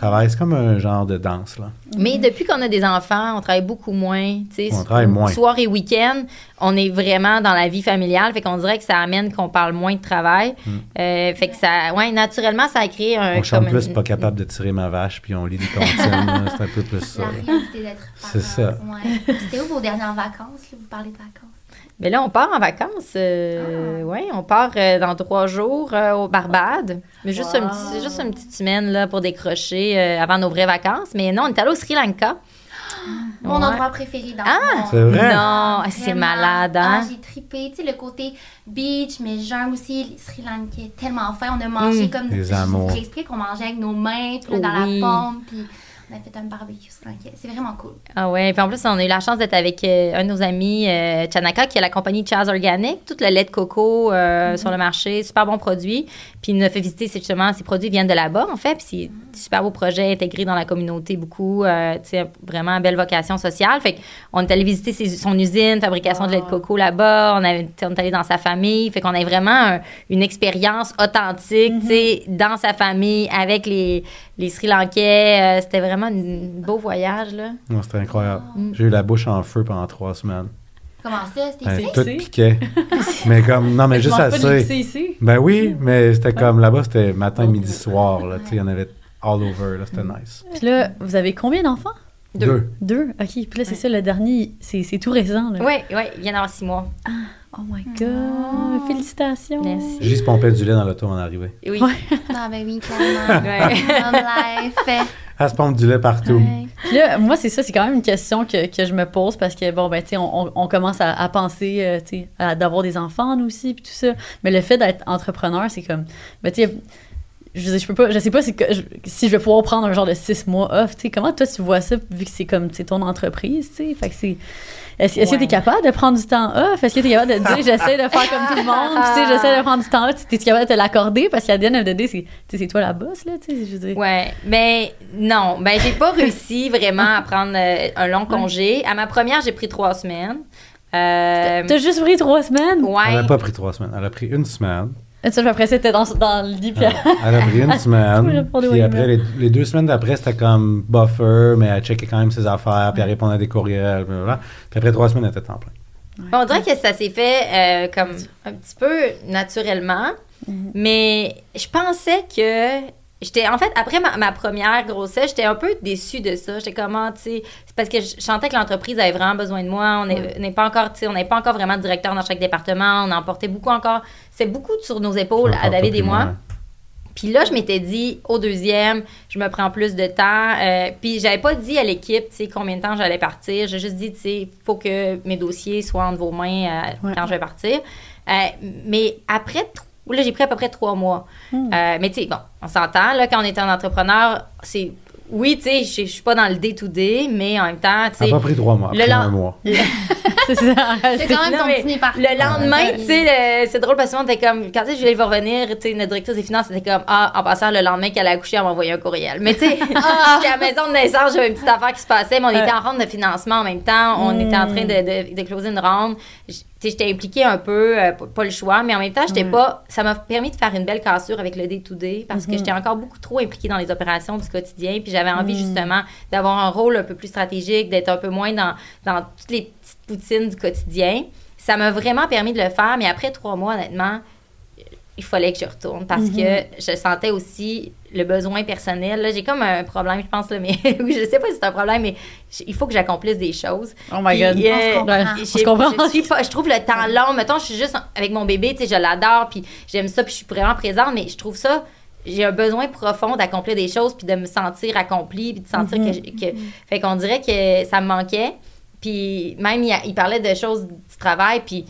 travail. C'est comme un genre de danse, là. Mais depuis qu'on a des enfants, on travaille beaucoup moins. tu sais, On travaille moins. Soir et week-end, on est vraiment dans la vie familiale. Fait qu'on dirait que ça amène qu'on parle moins de travail. Euh, fait que ça, ouais, naturellement, ça a créé un. Mm. On chante plus une- pas capable de tirer ma vache, puis on lit des comptines. [LAUGHS] c'est un peu plus ça. La réalité d'être parent. C'est ça. Ouais. C'était où vos dernières vacances? là? Vous parlez de vacances. Mais là, on part en vacances. euh, ouais, on part euh, dans trois jours euh, au Barbade. Mais juste, Wow. un petit- juste une petite semaine là, pour décrocher euh, avant nos vraies vacances. Mais non, on est allé au Sri Lanka. Mon Ouais. endroit préféré dans Ah! le monde. C'est vrai? Non, c'est malade, hein? Ah, j'ai trippé. Tu sais, le côté beach, mais jungle aussi, le Sri Lankais, tellement fin. On a mangé Mm. comme... Les amours. J'ai expliqué qu'on mangeait avec nos mains, puis là, dans Oui. la pomme, puis on a fait un barbecue Sri Lankais. C'est vraiment cool. Ah ouais, puis en plus, on a eu la chance d'être avec euh, un de nos amis, euh, Chanaka, qui a la compagnie Chaz Organic, tout le lait de coco euh, sur le marché, super bon produit. Puis il nous a fait visiter, justement, ces produits viennent de là-bas, en fait, puis c'est un super beau projet intégré dans la communauté, beaucoup, euh, vraiment belle vocation sociale. Fait qu'on est allé visiter ses- son usine, fabrication de lait de coco là-bas, on, avait- on est allé dans sa famille, fait qu'on a vraiment un- une expérience authentique, tu sais, dans sa famille, avec les, les Sri Lankais. Euh, C'était vraiment un beau voyage, là. Non, C'était incroyable. Mm. J'ai eu la bouche en feu pendant trois semaines. Comment ça? C'était ici? tout piquait. [LAUGHS] mais comme, non, mais Je juste assez. ici. Ben oui, mais c'était comme là-bas, c'était matin, midi, soir. Il y en avait all over. Là, c'était nice. Puis là, vous avez combien d'enfants? Deux. Deux. OK. Puis là, c'est ça, le dernier, c'est c'est tout récent. Là. Oui, oui, il vient d'avoir six mois. Oh my God. Félicitations. Merci. J'ai juste pompé du lait dans l'auto en arrivée. Oui. [LAUGHS] Ah, ben oui, clairement. [LAUGHS] Ouais. Mom life. Elle se pompe du lait partout. Ouais. Puis là, moi, c'est ça, c'est quand même une question que, que je me pose parce que, bon, ben, tu sais, on, on- on commence à, à penser, euh, tu sais, à- d'avoir des enfants, nous aussi, puis tout ça. Mais le fait d'être entrepreneur, c'est comme, ben, tu sais, je, je peux pas, je sais pas si, que- je- si je vais pouvoir prendre un genre de six mois off, tu sais. Comment toi, tu vois ça, vu que c'est comme, ton entreprise, tu sais? Fait que c'est. Est-ce que tu es capable de prendre du temps off? Est-ce que tu es capable de dire j'essaie de faire comme tout le monde? Puis, tu sais, j'essaie de prendre du temps off. Tu es capable de te l'accorder? Parce qu'à day, c'est toi la boss, là, tu sais. Je veux dire. Ouais, mais non, ben j'ai pas réussi vraiment à prendre euh, un long congé. À ma première, j'ai pris trois semaines. Euh, T'as juste pris trois semaines? Elle ouais. n'a pas pris trois semaines. Elle a pris une semaine. Et ça, puis après, c'était dans, dans le lit, puis Elle elle a pris une semaine. [LAUGHS] puis après, les, les deux semaines d'après, c'était comme buffer, mais elle checkait quand même ses affaires, puis elle répondait à des courriels, blablabla. Puis après trois semaines, elle était temps plein. On dirait que ça s'est fait euh, comme un petit peu naturellement, mais je pensais que j'étais en fait après ma, ma première grossesse, j'étais un peu déçue de ça. J'étais comment, tu sais, c'est parce que je sentais que l'entreprise avait vraiment besoin de moi. On est- on n'est pas encore, tu sais, on n'est pas encore vraiment directeur dans chaque département. On en portait beaucoup encore. C'est beaucoup sur nos épaules à David et moi. Puis là, je m'étais dit, au deuxième, je me prends plus de temps. Euh, puis j'avais pas dit à l'équipe, tu sais, combien de temps j'allais partir. J'ai juste dit, tu sais, il faut que mes dossiers soient entre vos mains euh, Ouais. quand je vais partir. Euh, mais après, tr- là, j'ai pris à peu près trois mois. Hmm. Euh, mais tu sais, bon, on s'entend, là, quand on est un entrepreneur, c'est... Oui, tu sais, je suis pas dans le day-to-day, mais en même temps, tu sais... n'a pas pris trois mois, le pris lan- un mois. [LAUGHS] c'est ça. [LAUGHS] C'est quand même Non, ton par Le lendemain, tu sais, le- c'est drôle parce que t'es comme, quand tu sais, Julie va revenir, tu sais, notre directrice des finances, c'était comme, ah, en passant, le lendemain qu'elle a accouché, elle m'a envoyé un courriel. Mais tu sais, [LAUGHS] [LAUGHS] j'étais à la maison de naissance, j'avais une petite affaire qui se passait, mais on était en ronde de financement en même temps, on était en train de, de, de closer une ronde. J- Tu sais, j'étais impliquée un peu, euh, pas- le choix, mais en même temps, j'étais pas, ça m'a permis de faire une belle cassure avec le day-to-day parce que j'étais encore beaucoup trop impliquée dans les opérations du quotidien, puis j'avais envie justement d'avoir un rôle un peu plus stratégique, d'être un peu moins dans, dans toutes les petites du quotidien. Ça m'a vraiment permis de le faire, mais après trois mois, honnêtement, il fallait que je retourne parce que je sentais aussi le besoin personnel. Là, j'ai comme un problème, je pense, là, mais [LAUGHS] je sais pas si c'est un problème, mais il faut que j'accomplisse des choses. Oh my Puis, God. euh, On se comprend. Ouais, je on se comprend. je suis pas- je trouve le temps long. Mettons, je suis juste avec mon bébé, tu sais, je l'adore, puis j'aime ça, puis je suis vraiment présente, mais je trouve ça. J'ai un besoin profond d'accomplir des choses, puis de me sentir accomplie, puis de sentir que, je- que. Fait qu'on dirait que ça me manquait. Puis même, il, il parlait de choses du travail, puis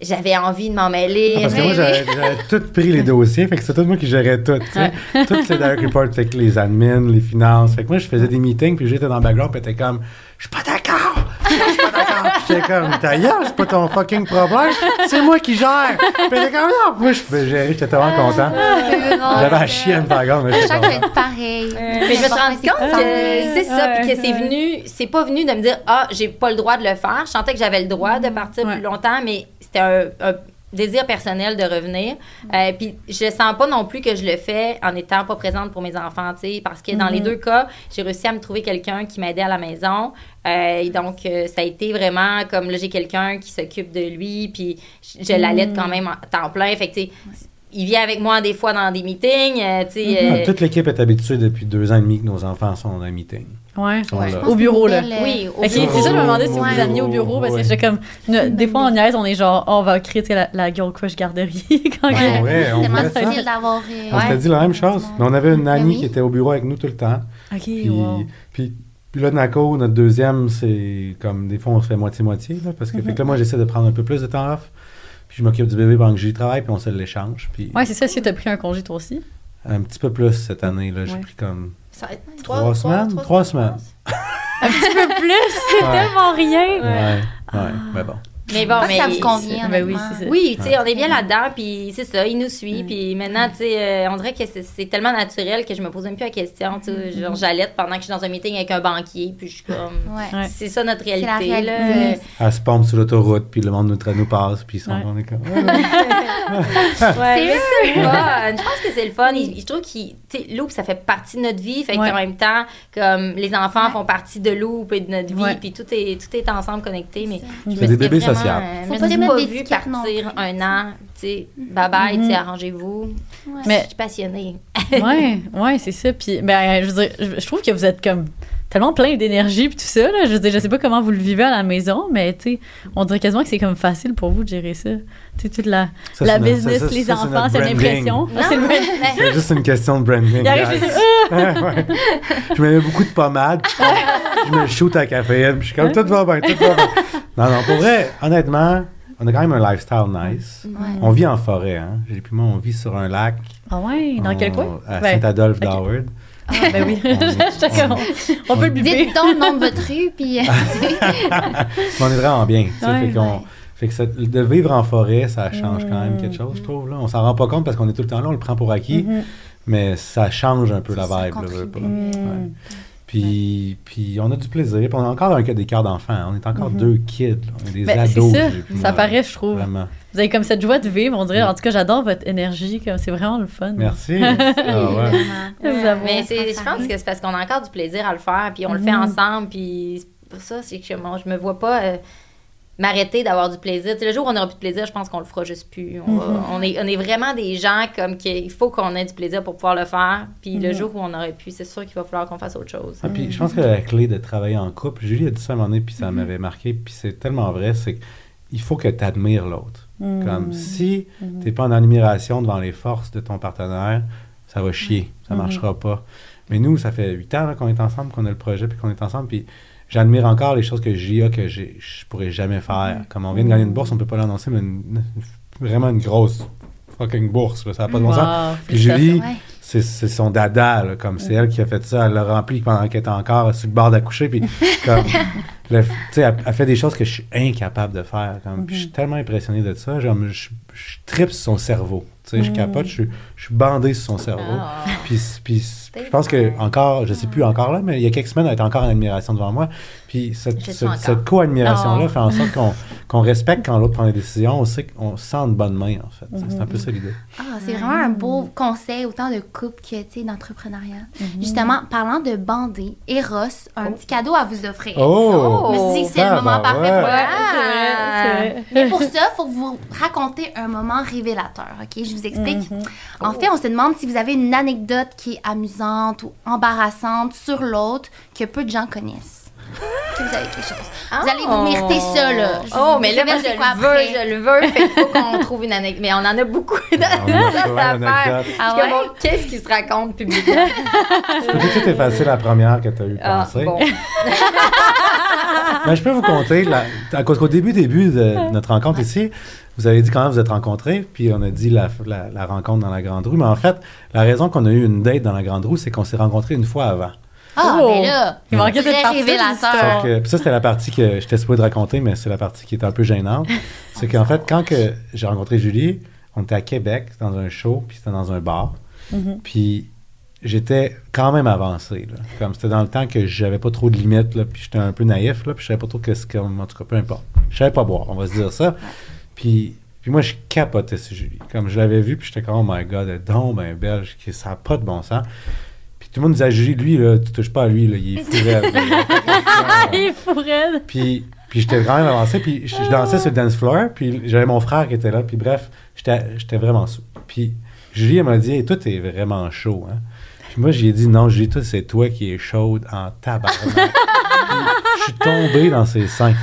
j'avais envie de m'en mêler. Ah, parce que moi, j'avais [LAUGHS] tout pris les dossiers, fait que c'était tout moi qui gérais tout, tu sais. Toutes les direct reports, fait que les admins, les finances. Fait que moi, je faisais des meetings, puis j'étais dans le background, puis t'étais comme, je suis pas d'accord! Je suis pas d'accord! Puis J'étais comme, ta gueule, c'est pas ton fucking problème, c'est moi qui gère! Puis t'étais comme, non! Moi, je gérer, j'étais tellement content. J'avais à chier à me faire mais j'étais content. être pareil. Mais je me suis rendu compte que c'est ça, puis que c'est venu, c'est pas venu de me dire ah j'ai pas le droit de le faire. Je sentais que j'avais le droit de partir plus longtemps, mais c'était un, un désir personnel de revenir. Euh, puis je sens pas non plus que je le fais en étant pas présente pour mes enfants, tu sais, parce que dans les deux cas, j'ai réussi à me trouver quelqu'un qui m'aidait à la maison. Euh, et donc euh, ça a été vraiment comme là j'ai quelqu'un qui s'occupe de lui, puis je, je l'allaite quand même en temps plein. Fait que tu sais, il vient avec moi des fois dans des meetings, euh, tu sais. Euh, Toute l'équipe est habituée depuis deux ans et demi que nos enfants sont dans un meeting. Ouais. Au bureau, là. oui, au Ok, bureau. c'est ça, je me demandais si vous Ouais. vous ameniez au bureau, parce que Ouais. j'étais comme. des fois, on niaise, on est genre, oh, on va créer la, la girl crush garderie. [LAUGHS] quand Ouais. Ouais, on C'est d'avoir. euh, On s'était dit la même chose. Mais on avait une Ben nanny oui. qui était au bureau avec nous tout le temps. Ok, Puis, wow. puis, puis là, Nako, notre deuxième, c'est comme des fois, on se fait moitié-moitié. là, Parce que, fait que là, moi, j'essaie de prendre un peu plus de temps off. Puis je m'occupe du bébé pendant que j'y travaille, puis on se l'échange. Puis Ouais, c'est ça. Est-ce que tu as pris un congé toi aussi? un petit peu plus cette année. là J'ai Ouais. pris comme Ça va être Trois semaines? Trois semaines. Un petit peu plus, c'est Ouais. tellement rien. Ouais, ouais, mais bon. Mais bon, mais ça vous convient. Ben oui, honnêtement. c'est ça. Oui, tu sais, on est bien là-dedans, puis c'est ça, il nous suit, puis maintenant, tu sais, euh, on dirait que c'est- tellement naturel que je me pose même plus la question, tu sais, genre j'allaite pendant que je suis dans un meeting avec un banquier, puis je suis comme, Ouais. C'est ça notre C'est la réalité, là. réalité. Elle se pompe sur l'autoroute, puis le monde nous, nous passe, puis ils sont, Ouais. on est comme. Ouais, [LAUGHS] c'est le fun. Je pense que c'est le fun. Je trouve que, Loop, ça fait partie de notre vie. Fait Ouais. qu'en même temps, comme les enfants font partie de Loop et de notre vie, Ouais. puis tout est, tout est ensemble connecté. Mais je me des suis bébés vraiment, sociables. euh, Je Faut me pas non partir plus. un an. Tu sais, bye bye, tu sais, arrangez-vous. Ouais. Mais Je suis passionnée. ouais, ouais, c'est ça. Puis, ben, je veux dire, je, je trouve que vous êtes comme tellement plein d'énergie puis tout ça. Là. Je dire, je sais pas comment vous le vivez à la maison, mais on dirait quasiment que c'est comme facile pour vous de gérer ça. Tu sais, toute la, Ça, la business, ça, ça, les enfants, c'est l'impression. Ah, c'est juste une question de branding. Guys. je dis, [LAUGHS] Ouais. Je mets beaucoup de pommade, je me shoot à caféine, puis je suis comme tout va bien, tout va bien. Non, non, pour vrai, honnêtement, on a quand même un lifestyle nice. On vit en forêt, hein. J'ai on vit sur un lac. Ah ouais, dans quel coin? À Ben, Saint-Adolphe ok. d'Howard. Ah, ben oui. [LAUGHS] On peut le biper. Dites donc le nom de votre rue, puis. euh, [LAUGHS] on est vraiment bien. Ouais, fait, qu'on- ouais. fait que ça- de vivre en forêt, ça change quand même quelque chose, je trouve. Là. On s'en rend pas compte parce qu'on est tout le temps là, on le prend pour acquis, Mhm. mais ça change un peu la vibe. là. Ouais. Puis, puis on a du plaisir. Puis on a encore un cas des cœurs d'enfants. On est encore Mhm. deux kids. là. On est des Ben, c'est ados. ça. Ça paraît, je trouve. Vraiment. Vous avez comme cette joie de vivre, on dirait. En tout cas, j'adore votre énergie. comme C'est vraiment le fun. Merci. [LAUGHS] Ah ouais. Mais c'est, je pense que c'est parce qu'on a encore du plaisir à le faire, puis on le fait Mhm. ensemble, puis c'est pour ça, c'est que moi, je me vois pas euh, m'arrêter d'avoir du plaisir. Le jour où on n'aura plus de plaisir, je pense qu'on le fera juste plus. On, va- Mhm. on est, on est vraiment des gens comme qu'il faut qu'on ait du plaisir pour pouvoir le faire, puis le Mhm. jour où on aurait pu, c'est sûr qu'il va falloir qu'on fasse autre chose. Ah, puis je pense que la clé de travailler en couple, Julie a dit ça à un moment donné, puis ça m'avait marqué, puis c'est tellement vrai, c'est qu'il faut que tu admires l'autre. Mm. Comme si tu n'es pas en admiration devant les forces de ton partenaire, ça va chier, ça Mhm. marchera pas. Mais nous, ça fait huit ans là, qu'on est ensemble, qu'on a le projet, puis qu'on est ensemble, puis j'admire encore les choses que j'ai que j'ai- je pourrais jamais faire. Comme on vient de gagner une bourse, on peut pas l'annoncer, mais une- une- vraiment une grosse fucking bourse, là, ça n'a pas de bon sens. Wow, Puis Julie, Ouais. c'est c'est son dada, là, comme c'est elle qui a fait ça. Elle l'a rempli pendant qu'elle était encore sur le bord d'accoucher. Puis, [LAUGHS] comme, le- tu sais, elle, elle fait des choses que je suis incapable de faire. Comme, puis je suis tellement impressionné de ça. Genre, je, je tripe sur son cerveau. Tu sais, je capote, je, suis- je suis bandé sur son cerveau. Ah. Puis, puis je pense que encore, je sais plus encore là, mais il y a quelques semaines, elle était encore en admiration devant moi. Puis cette, ce- co-admiration-là Oh. fait en sorte qu'on [LAUGHS] qu'on respecte quand l'autre prend des décisions. On sait qu'on se sent de bonne main, en fait. C'est un peu ça l'idée. Ah, c'est vraiment un beau conseil, autant de couple que tu sais, d'entrepreneuriat. Mhm. Justement, parlant de bander, Eros a un petit cadeau à vous offrir. Oh! Je me suis dit que c'est le Ah, moment ben parfait ouais. pour Ouais. Mais pour ça, il faut que vous raconter un moment révélateur, OK? Je vous explique. Mhm. En fait, on se demande si vous avez une anecdote qui est amusante ou embarrassante sur l'autre que peu de gens connaissent. Que vous avez quelque chose. Vous allez vous mériter ça, là. Je Oh, vous mais là, moi, je c'est quoi le veux, après. je le veux. Fait qu'il faut qu'on trouve une anecdote. Mais on en a beaucoup d'anecdotes. Ah Je suis ouais? bon, Qu'est-ce qui se raconte publiquement? Tout effacer la première que tu as eu Ah, pensée. bon. [LAUGHS] Ben, je peux vous compter, la- à cause qu'au début, début de notre rencontre ici, vous avez dit comment vous êtes rencontrés, puis on a dit la, la- la rencontre dans la Grande Roue. Mais en fait, la raison qu'on a eu une date dans la Grande Roue, c'est qu'on s'est rencontrés une fois avant. Ah, Oh. mais là, Il manquait cette partie révélateur. Que, puis ça, c'était la partie que j'étais supposé de raconter, mais c'est la partie qui est un peu gênante. [LAUGHS] C'est qu'en fait, quand que j'ai rencontré Julie, on était à Québec, dans un show, puis c'était dans un bar. Mhm. Puis j'étais quand même avancé. Là. Comme c'était dans le temps que j'avais pas trop de limites, là, puis j'étais un peu naïf, là, puis je savais pas trop qu'est-ce que. En tout cas, peu importe. Je savais pas boire, on va se dire ça. Puis, puis moi, je capotais sur Julie. Comme je l'avais vu, puis j'étais comme, oh my god, elle est donc ben belle, je- ça n'a pas de bon sens. Puis tout le monde disait lui, là, tu touches pas à lui, là, il est fou raide. [LAUGHS] Il pourrait. Puis, puis j'étais quand même avancé, puis je, je dansais sur le dance floor, puis j'avais mon frère qui était là, puis bref, j'étais j'étais vraiment sous. Puis Julie, elle m'a dit, hey, toi, t'es vraiment chaud, hein. Puis moi, j'ai dit, non, Julie, toi, c'est toi qui es chaude en tabarnak. Puis je suis tombé dans ses seins.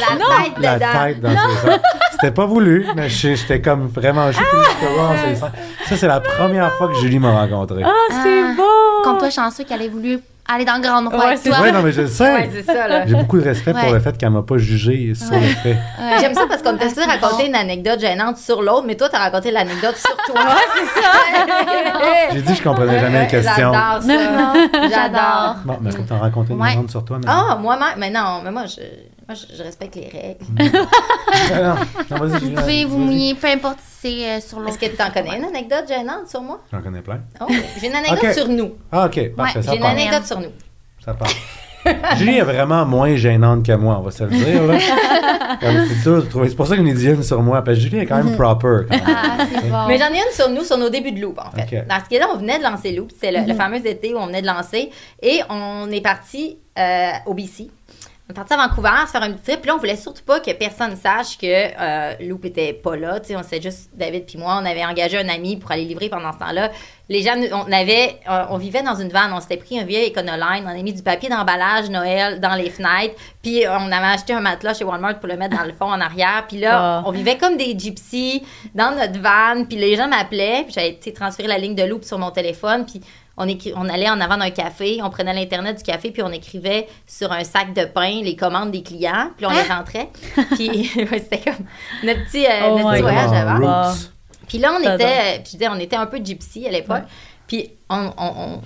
La tête La dedans. tête dans ses seins. C'était pas voulu, mais j'étais comme vraiment dans ses seins. Ça, c'est la première fois que Julie m'a rencontré. Ah, c'est Ah. beau! comme toi chanceux qu'elle ait voulu aller dans le Grand Roi Ouais, c'est. Oui, non, mais je le sais. Ouais, c'est ça, là. J'ai beaucoup de respect pour Ouais. le fait qu'elle m'a pas jugé sur le fait. Ouais. J'aime ça parce qu'on Ah, supposé c'est raconter bon. une anecdote gênante sur l'autre, mais toi, t'as raconté l'anecdote sur toi. c'est ça. [LAUGHS] J'ai dit que je comprenais jamais les questions. J'adore ça. J'adore. Bon, mais faut t'en raconter une Ouais. grande sur toi, mais. Ah, moi-même, mais non, mais moi, je, moi, je, je respecte les règles. [LAUGHS] Non. Non, vas-y, Vous pouvez vous mouiller, peu importe si c'est euh, sur l'autre. Est-ce que tu en connais une anecdote gênante sur moi? J'en connais plein. Oh, j'ai une anecdote sur nous. Ah, ok, parfait, ça J'ai une anecdote sur nous. Ça part. Julie est vraiment moins gênante que moi, on va se le dire. Là. Comme, c'est dur de trouver- c'est pour ça qu'on est dit une sur moi, parce que Julie est quand même proper. Quand même. Ah, c'est bon. Mais j'en ai une sur nous, sur nos débuts de Loop, en fait. Ok. Parce que là, on venait de lancer Loop. C'était le, le fameux été où on venait de lancer. Et on est parti euh, au BC. On est parti à Vancouver se faire un petit trip. Puis là, on voulait surtout pas que personne sache que euh, était pas là. On c'était juste David puis moi. On avait engagé un ami pour aller livrer pendant ce temps-là. Les gens, on avait, euh, on vivait dans une vanne. On s'était pris un vieil Econoline. On a mis du papier d'emballage Noël dans les fenêtres. Puis on avait acheté un matelas chez Walmart pour le mettre dans le fond en arrière. Puis là, Ah. on vivait comme des gypsies dans notre van. Puis les gens m'appelaient. Puis j'avais transféré la ligne de Loop sur mon téléphone. Puis on, allait en avant d'un café, on prenait l'internet du café, puis on écrivait sur un sac de pain les commandes des clients, puis on les rentrait. [LAUGHS] Puis [LAUGHS] ouais, c'était comme notre petit, euh, Oh notre petit voyage avant. roots. Puis là, on était, euh, puis je disais, on était un peu gypsy à l'époque. Puis on, on, on,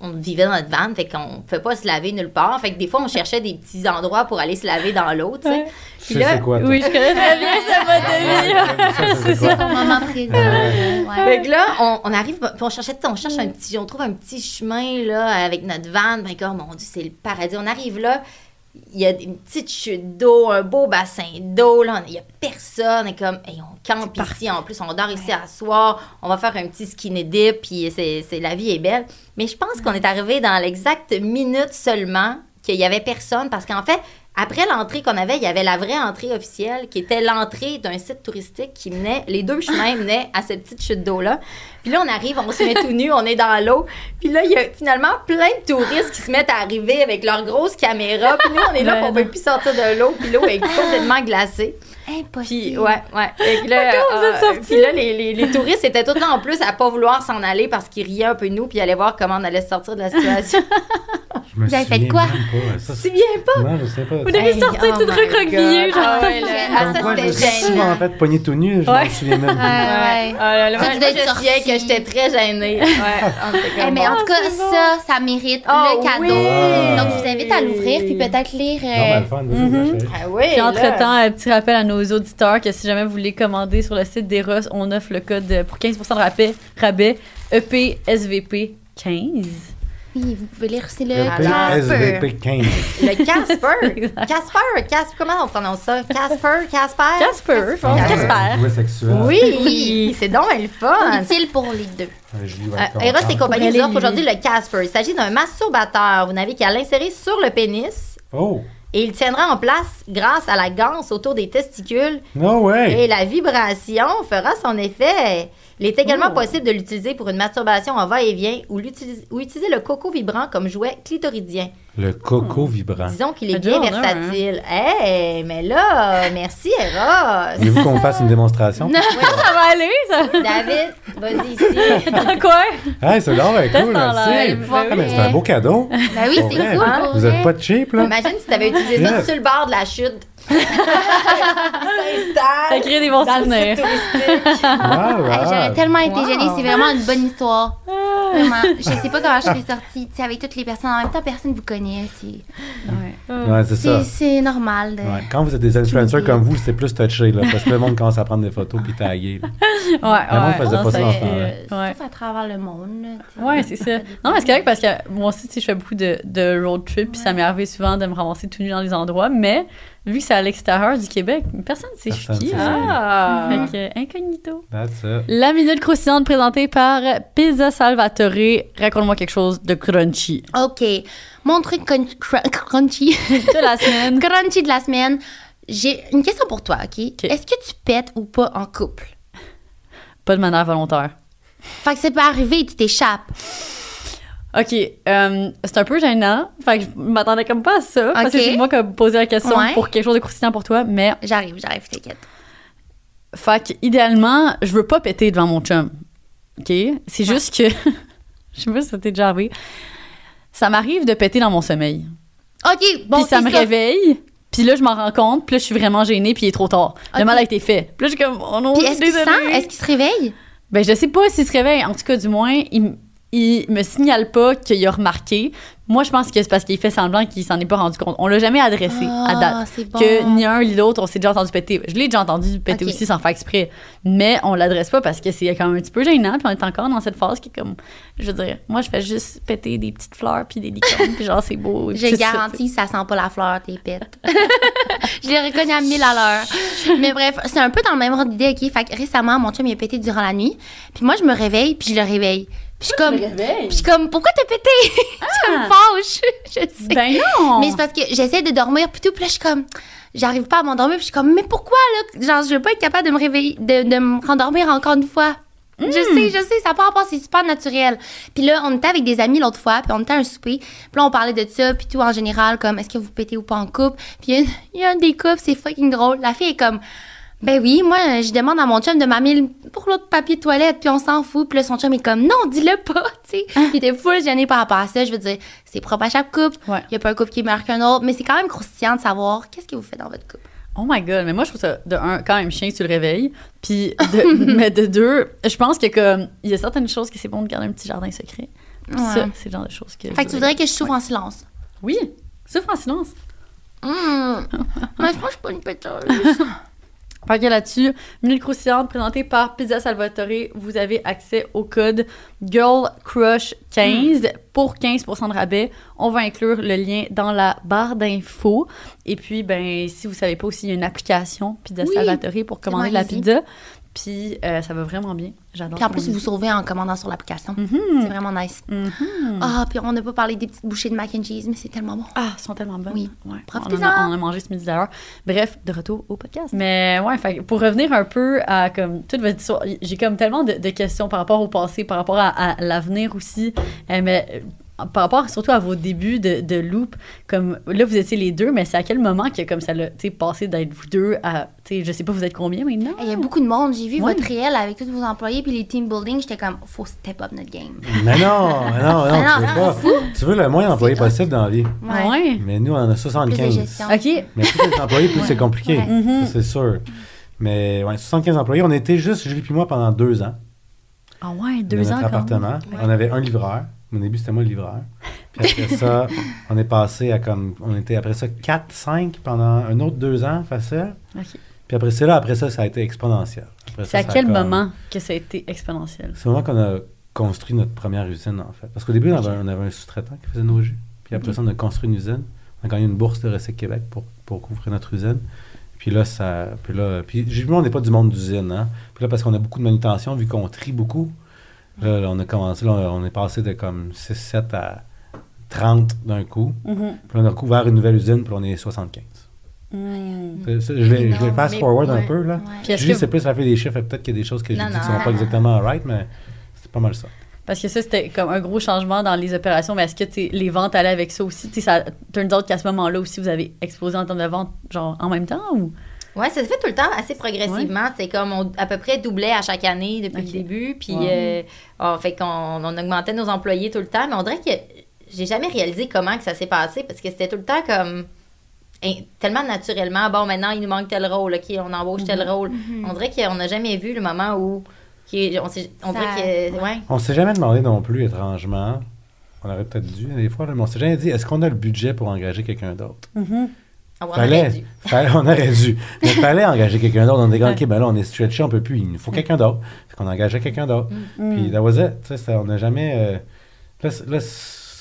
on vivait dans notre van, fait qu'on ne pouvait pas se laver nulle part. Fait que des fois, on cherchait des petits endroits pour aller se laver dans l'eau, tu sais. Puis sais là, quoi, toi? Oui, je connais très bien ce mode de vie. Ça, c'est C'est quoi? son moment présent. Ouais. Fait que là, on, on arrive, puis on cherchait, on cherche un petit, on trouve un petit chemin là avec notre van. Ben comme, mon Dieu, c'est le paradis. On arrive là, il y a une petite chute d'eau, un beau bassin d'eau là, il y a personne. Et comme, hey, on campe ici. En plus, on dort ici à soir. On va faire un petit skinny dip, puis c'est, c'est- la vie est belle. Mais je pense qu'on est arrivé dans l'exacte minute seulement qu'il y avait personne, parce qu'en fait. Après l'entrée qu'on avait, il y avait la vraie entrée officielle qui était l'entrée d'un site touristique qui menait, les deux chemins [LAUGHS] menaient à cette petite chute d'eau-là. Puis là, on arrive, on se met tout nu, on est dans l'eau. Puis là, il y a finalement plein de touristes qui se mettent à arriver avec leurs grosses caméras. Puis nous, on est là, Ouais, puis on non. peut plus sortir de l'eau. Puis l'eau est complètement glacée. Puis, Impossible. ouais, ouais. Là, vous êtes euh, puis là, les, les, les touristes étaient tous là en plus à pas vouloir s'en aller parce qu'ils riaient un peu de nous, puis ils allaient voir comment on allait sortir de la situation. [LAUGHS] Je me Vous avez fait quoi? tu c'est- te souviens pas? Non, je sais pas. Vous devez Hey, sortir oh recroquevillée, God. genre. Ah ouais. Ah, ça, c'était gênant. fait pogner tout nu, je Ouais. me souviens même Ouais, plus. ouais. Là là, tu je sortie. que j'étais très gênée. Ouais, Eh, mais [LAUGHS] en tout cas, c'est bon. ça, ça mérite Ah, le cadeau. oui. Donc, je vous invite à l'ouvrir puis peut-être lire. Non, euh, ben, le fun, vas-y, Mhm. Ah oui, Puis entre-temps, un petit rappel à nos auditeurs que si jamais vous voulez commander sur le site d'Eros, on offre le code de- pour 15% de rabais, rabais E EPSVP 15. Oui, vous pouvez lire, c'est le 15. Le Casper. Casper, Casper, comment on prononce ça? Casper, Casper? Casper. Casper. Casper. Sexuel. Oui, Oui. c'est donc le fun. utile pour les deux. Euh, va Euh, Eros et compagnie Pour nous offre aujourd'hui le Casper. Il s'agit d'un masturbateur. Vous n'avez qu'à l'insérer sur le pénis Oh, et il tiendra en place grâce à la ganse autour des testicules no way! et la vibration fera son effet. Il est également Oh. possible de l'utiliser pour une masturbation en va-et-vient ou, l'utiliser- ou utiliser le coco vibrant comme jouet clitoridien. Le coco vibrant. Disons qu'il est bien un. versatile. Hey, mais là, merci Eros. Voulez-vous qu'on fasse une démonstration? [LAUGHS] Ça va aller, ça? David, vas-y [LAUGHS] ici. Dans quoi? Ah, c'est bien cool, merci. Ah, mais c'est un beau cadeau. Ben oui, c'est cool. pour Vous vrai. êtes pas cheap, là? Imagine si tu avais utilisé ça sur le bord de la chute. Ça crée des bons souvenirs. Wow, wow. Hey, J'aurais tellement été Wow. gênée. C'est vraiment une bonne histoire. Vraiment. Je sais pas comment je serais sortie. Tu sais, avec toutes les personnes. En même temps, personne vous connaît. C'est Ouais, c'est ça. c'est- c'est normal. De... Ouais. Quand vous êtes des influencers comme vous, c'est plus touché, là, parce que le monde commence à prendre des photos puis taguer. [LAUGHS] Ouais, Le monde faisait non, pas ça dans ce c'est- temps-là. Ouais. Sauf à travers le monde. là. Ouais, c'est ça. Non, mais c'est correct parce que moi aussi, je fais beaucoup de, de road trip, puis ça m'est arrivé souvent de me ramasser tout nu dans les endroits, mais vu que c'est à l'extérieur du Québec, personne ne sait je qui. Ah. Fait que, incognito. That's it. La minute croustillante présentée par Pizza Salvatore. Raconte-moi quelque chose de crunchy. OK. Mon truc crun- crun- crunchy. [LAUGHS] De la semaine. crunchy de la semaine. J'ai une question pour toi, OK? Est-ce que tu pètes ou pas en couple? Pas de manière volontaire. Fait que ça peut arriver, tu t'échappes. OK, euh, c'est un peu gênant. Fait que je m'attendais comme pas à ça. Parce que c'est moi qui ai posé la question Ouais. pour quelque chose de croustillant pour toi. Mais, J'arrive, j'arrive, t'inquiète. fait que, idéalement, je veux pas péter devant mon chum. OK? C'est juste que. [LAUGHS] je sais pas si ça t'est déjà arrivé. Ça m'arrive de péter dans mon sommeil. OK, bon, puis ça me réveille. Puis là, je m'en rends compte. Puis là, je suis vraiment gênée. Puis il est trop tard. Le mal a été fait. Puis là, je suis comme, oh non, Puis est-ce qu'il sent? Est-ce qu'il se réveille? Ben, je sais pas s'il se réveille. En tout cas, du moins, il, il me signale pas qu'il a remarqué. Moi, je pense que c'est parce qu'il fait semblant qu'il s'en est pas rendu compte. On l'a jamais adressé à date. Ah, c'est bon. Que ni un ni l'autre, on s'est déjà entendu péter. Je l'ai déjà entendu péter aussi sans faire exprès. Mais on l'adresse pas parce que c'est quand même un petit peu gênant. Puis on est encore dans cette phase qui est comme, je veux dire, moi, je fais juste péter des petites fleurs puis des licornes. puis genre, c'est beau. Je c'est ça, garantis, ça sent pas la fleur, tes pètes. [LAUGHS] je les reconnais à 1000 à l'heure. Mais bref, c'est un peu dans le même ordre d'idée, OK? Fait que récemment, mon chum, il a pété durant la nuit. Puis moi, je me réveille, puis je le réveille. Je suis comme... Je suis comme, pourquoi t'as pété? [LAUGHS] ça me fâche. [LAUGHS] Je sais. Ben non! Mais c'est parce que j'essaie de dormir, puis tout, puis là, je suis comme... J'arrive pas à m'endormir, puis je suis comme, mais pourquoi, là? Genre, je veux pas être capable de me réveiller, de, de me rendormir encore une fois. Je sais, je sais, ça part pas, c'est super naturel. Puis là, on était avec des amis l'autre fois, puis on était à un souper, puis là, on parlait de ça, puis tout en général, comme, est-ce que vous pétez ou pas en couple? Puis il y y, a un des couples, c'est fucking drôle. La fille est comme, ben oui, moi, je demande à mon chum de m'amener pour l'autre papier de toilette, puis on s'en fout. Puis là, son chum est comme, non, dis-le pas, [LAUGHS] tu sais. Puis il était full gêné par rapport à ça. Je veux dire, c'est propre à chaque couple. Il Ouais. y a pas un couple qui est meilleur qu'un autre, mais c'est quand même croustillant de savoir qu'est-ce que vous faites dans votre couple. Oh my god, mais moi je trouve ça de un quand même chien sur le réveil, puis de, [LAUGHS] mais de deux, je pense que comme il y a certaines choses que c'est bon de garder un petit jardin secret. Ouais. Ça, c'est le genre de choses que. Fait que tu voudrais que je souffre en silence. Oui, souffre en silence. [LAUGHS] Hum. Moi, je pense que je suis pas une péteuse. Que là-dessus, Minute Croustillante présentée par Pizza Salvatore, vous avez accès au code GIRLCRUSH15 pour 15% de rabais. On va inclure le lien dans la barre d'infos. Et puis, ben, si vous savez pas aussi, il y a une application Pizza Oui, Salvatore pour commander de la easy. pizza. Puis, euh, ça va vraiment bien. J'adore. Puis en plus, vous sauvez en commandant sur l'application. Mhm. C'est vraiment nice. Mhm. Ah, puis on n'a pas parlé des petites bouchées de mac and cheese, mais c'est tellement bon. Ah, elles sont tellement bonnes. Oui. Ouais. On, en Profitez-en. a, on a mangé ce midi d'ailleurs. Bref, de retour au podcast. Mais ouais, fait pour revenir un peu à comme toute votre histoire, j'ai comme tellement de, de questions par rapport au passé, par rapport à, à l'avenir aussi. Euh, mais par rapport surtout à vos débuts de, de Loop, comme là vous étiez les deux, mais c'est à quel moment que comme ça l'a passé d'être vous deux à, tu sais, je sais pas, vous êtes combien maintenant? Il y a beaucoup de monde. J'ai vu Ouais. votre réel avec tous vos employés, puis les team building. J'étais comme, faut step up notre game. Mais non, mais non, [LAUGHS] non, tu non, veux pas. Tu veux le moins d'employés possible dans la vie. Ah ouais? Mais nous, on en a Plus de 75. gestion. Ok. Mais plus les employés, plus c'est compliqué. Ouais. Mhm. Ça, C'est sûr. Mais ouais, 75 employés. On était juste, Julie et moi, pendant deux ans. Ah ouais, dans deux notre ans quand même. appartement. On avait un livreur. Au début, c'était moi le livreur. Puis après ça, [LAUGHS] on est passé à comme. On était après ça 4, 5 pendant un autre deux ans, facile. Ok. Puis après ça, là, après ça, ça a été exponentiel. C'est à ça quel comme- moment que ça a été exponentiel? C'est au moment qu'on a construit notre première usine, en fait. Parce qu'au début, on avait, on avait un sous-traitant qui faisait nos jus. Puis après ça, on a construit une usine. On a gagné une bourse de Recyc Québec pour, pour couvrir notre usine. Puis là, ça. Puis là, puis j'ai- on n'est pas du monde d'usine, hein. Puis là, parce qu'on a beaucoup de manutention, vu qu'on trie beaucoup, là, là, on a commencé, là, on est passé de comme 6, 7 à 30 d'un coup. Mhm. Puis on a couvert une nouvelle usine, puis on est 75. Hmm. C'est- c'est- Je vais, je vais fast mais- forward un peu, là. Ouais. Que c'est plus la fille des chiffres, et peut-être qu'il y a des choses que j'ai dit qui sont pas exactement right, mais c'est pas mal ça. Parce que ça, c'était comme un gros changement dans les opérations, mais est-ce que les ventes allaient avec ça aussi? Tu sais, ça turns out qu'à ce moment-là aussi, vous avez explosé en termes de ventes, genre en même temps ou? Ouais, ça se fait tout le temps assez progressivement. C'est comme on à peu près doublait à chaque année depuis le début. Puis, euh, on, fait qu'on on augmentait nos employés tout le temps. Mais on dirait que j'ai jamais réalisé comment que ça s'est passé parce que c'était tout le temps comme hein, tellement naturellement. Bon, maintenant, il nous manque tel rôle. OK, on embauche tel Mm-hmm. rôle. On dirait qu'on n'a jamais vu le moment où. qui- on, s'est- on Ça- dirait que. Ouais. On s'est jamais demandé non plus, étrangement. On aurait peut-être dû, des fois, mais on s'est jamais dit est-ce qu'on a le budget pour engager quelqu'un d'autre? Ah ouais, on Fallait, aurait dû. [LAUGHS] fallait- on aurait dû. Mais fallait engager quelqu'un d'autre. On était comme, OK, ben là, on est stretché, on peut plus. Il nous faut quelqu'un d'autre. Fait qu'on engageait quelqu'un d'autre. Puis, that was it. Tu sais, ça, on n'a jamais. euh, là, là,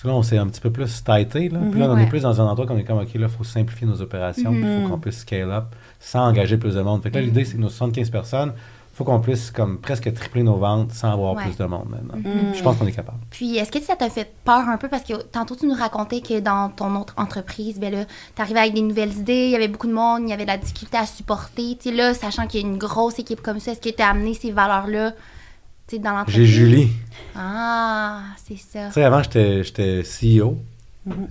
là, on s'est un petit peu plus tighté. Là. Puis là, on Ouais. est plus dans un endroit qu'on est comme, OK, là, il faut simplifier nos opérations. Il faut qu'on puisse scale up sans engager plus de monde. Fait que là, l'idée, c'est que nos 75 personnes, faut qu'on puisse comme presque tripler nos ventes sans avoir Ouais. plus de monde maintenant. Puis Je pense qu'on est capable. Puis, est-ce que ça t'a fait peur un peu? Parce que tantôt, tu nous racontais que dans ton autre entreprise, ben là, t'arrivais avec des nouvelles idées, il y avait beaucoup de monde, il y avait de la difficulté à supporter. Tu là, sachant qu'il y a une grosse équipe comme ça, est-ce que t'as amené ces valeurs-là, tu dans l'entreprise? J'ai Julie. Ah, c'est ça. Tu sais, avant, j'étais j'étais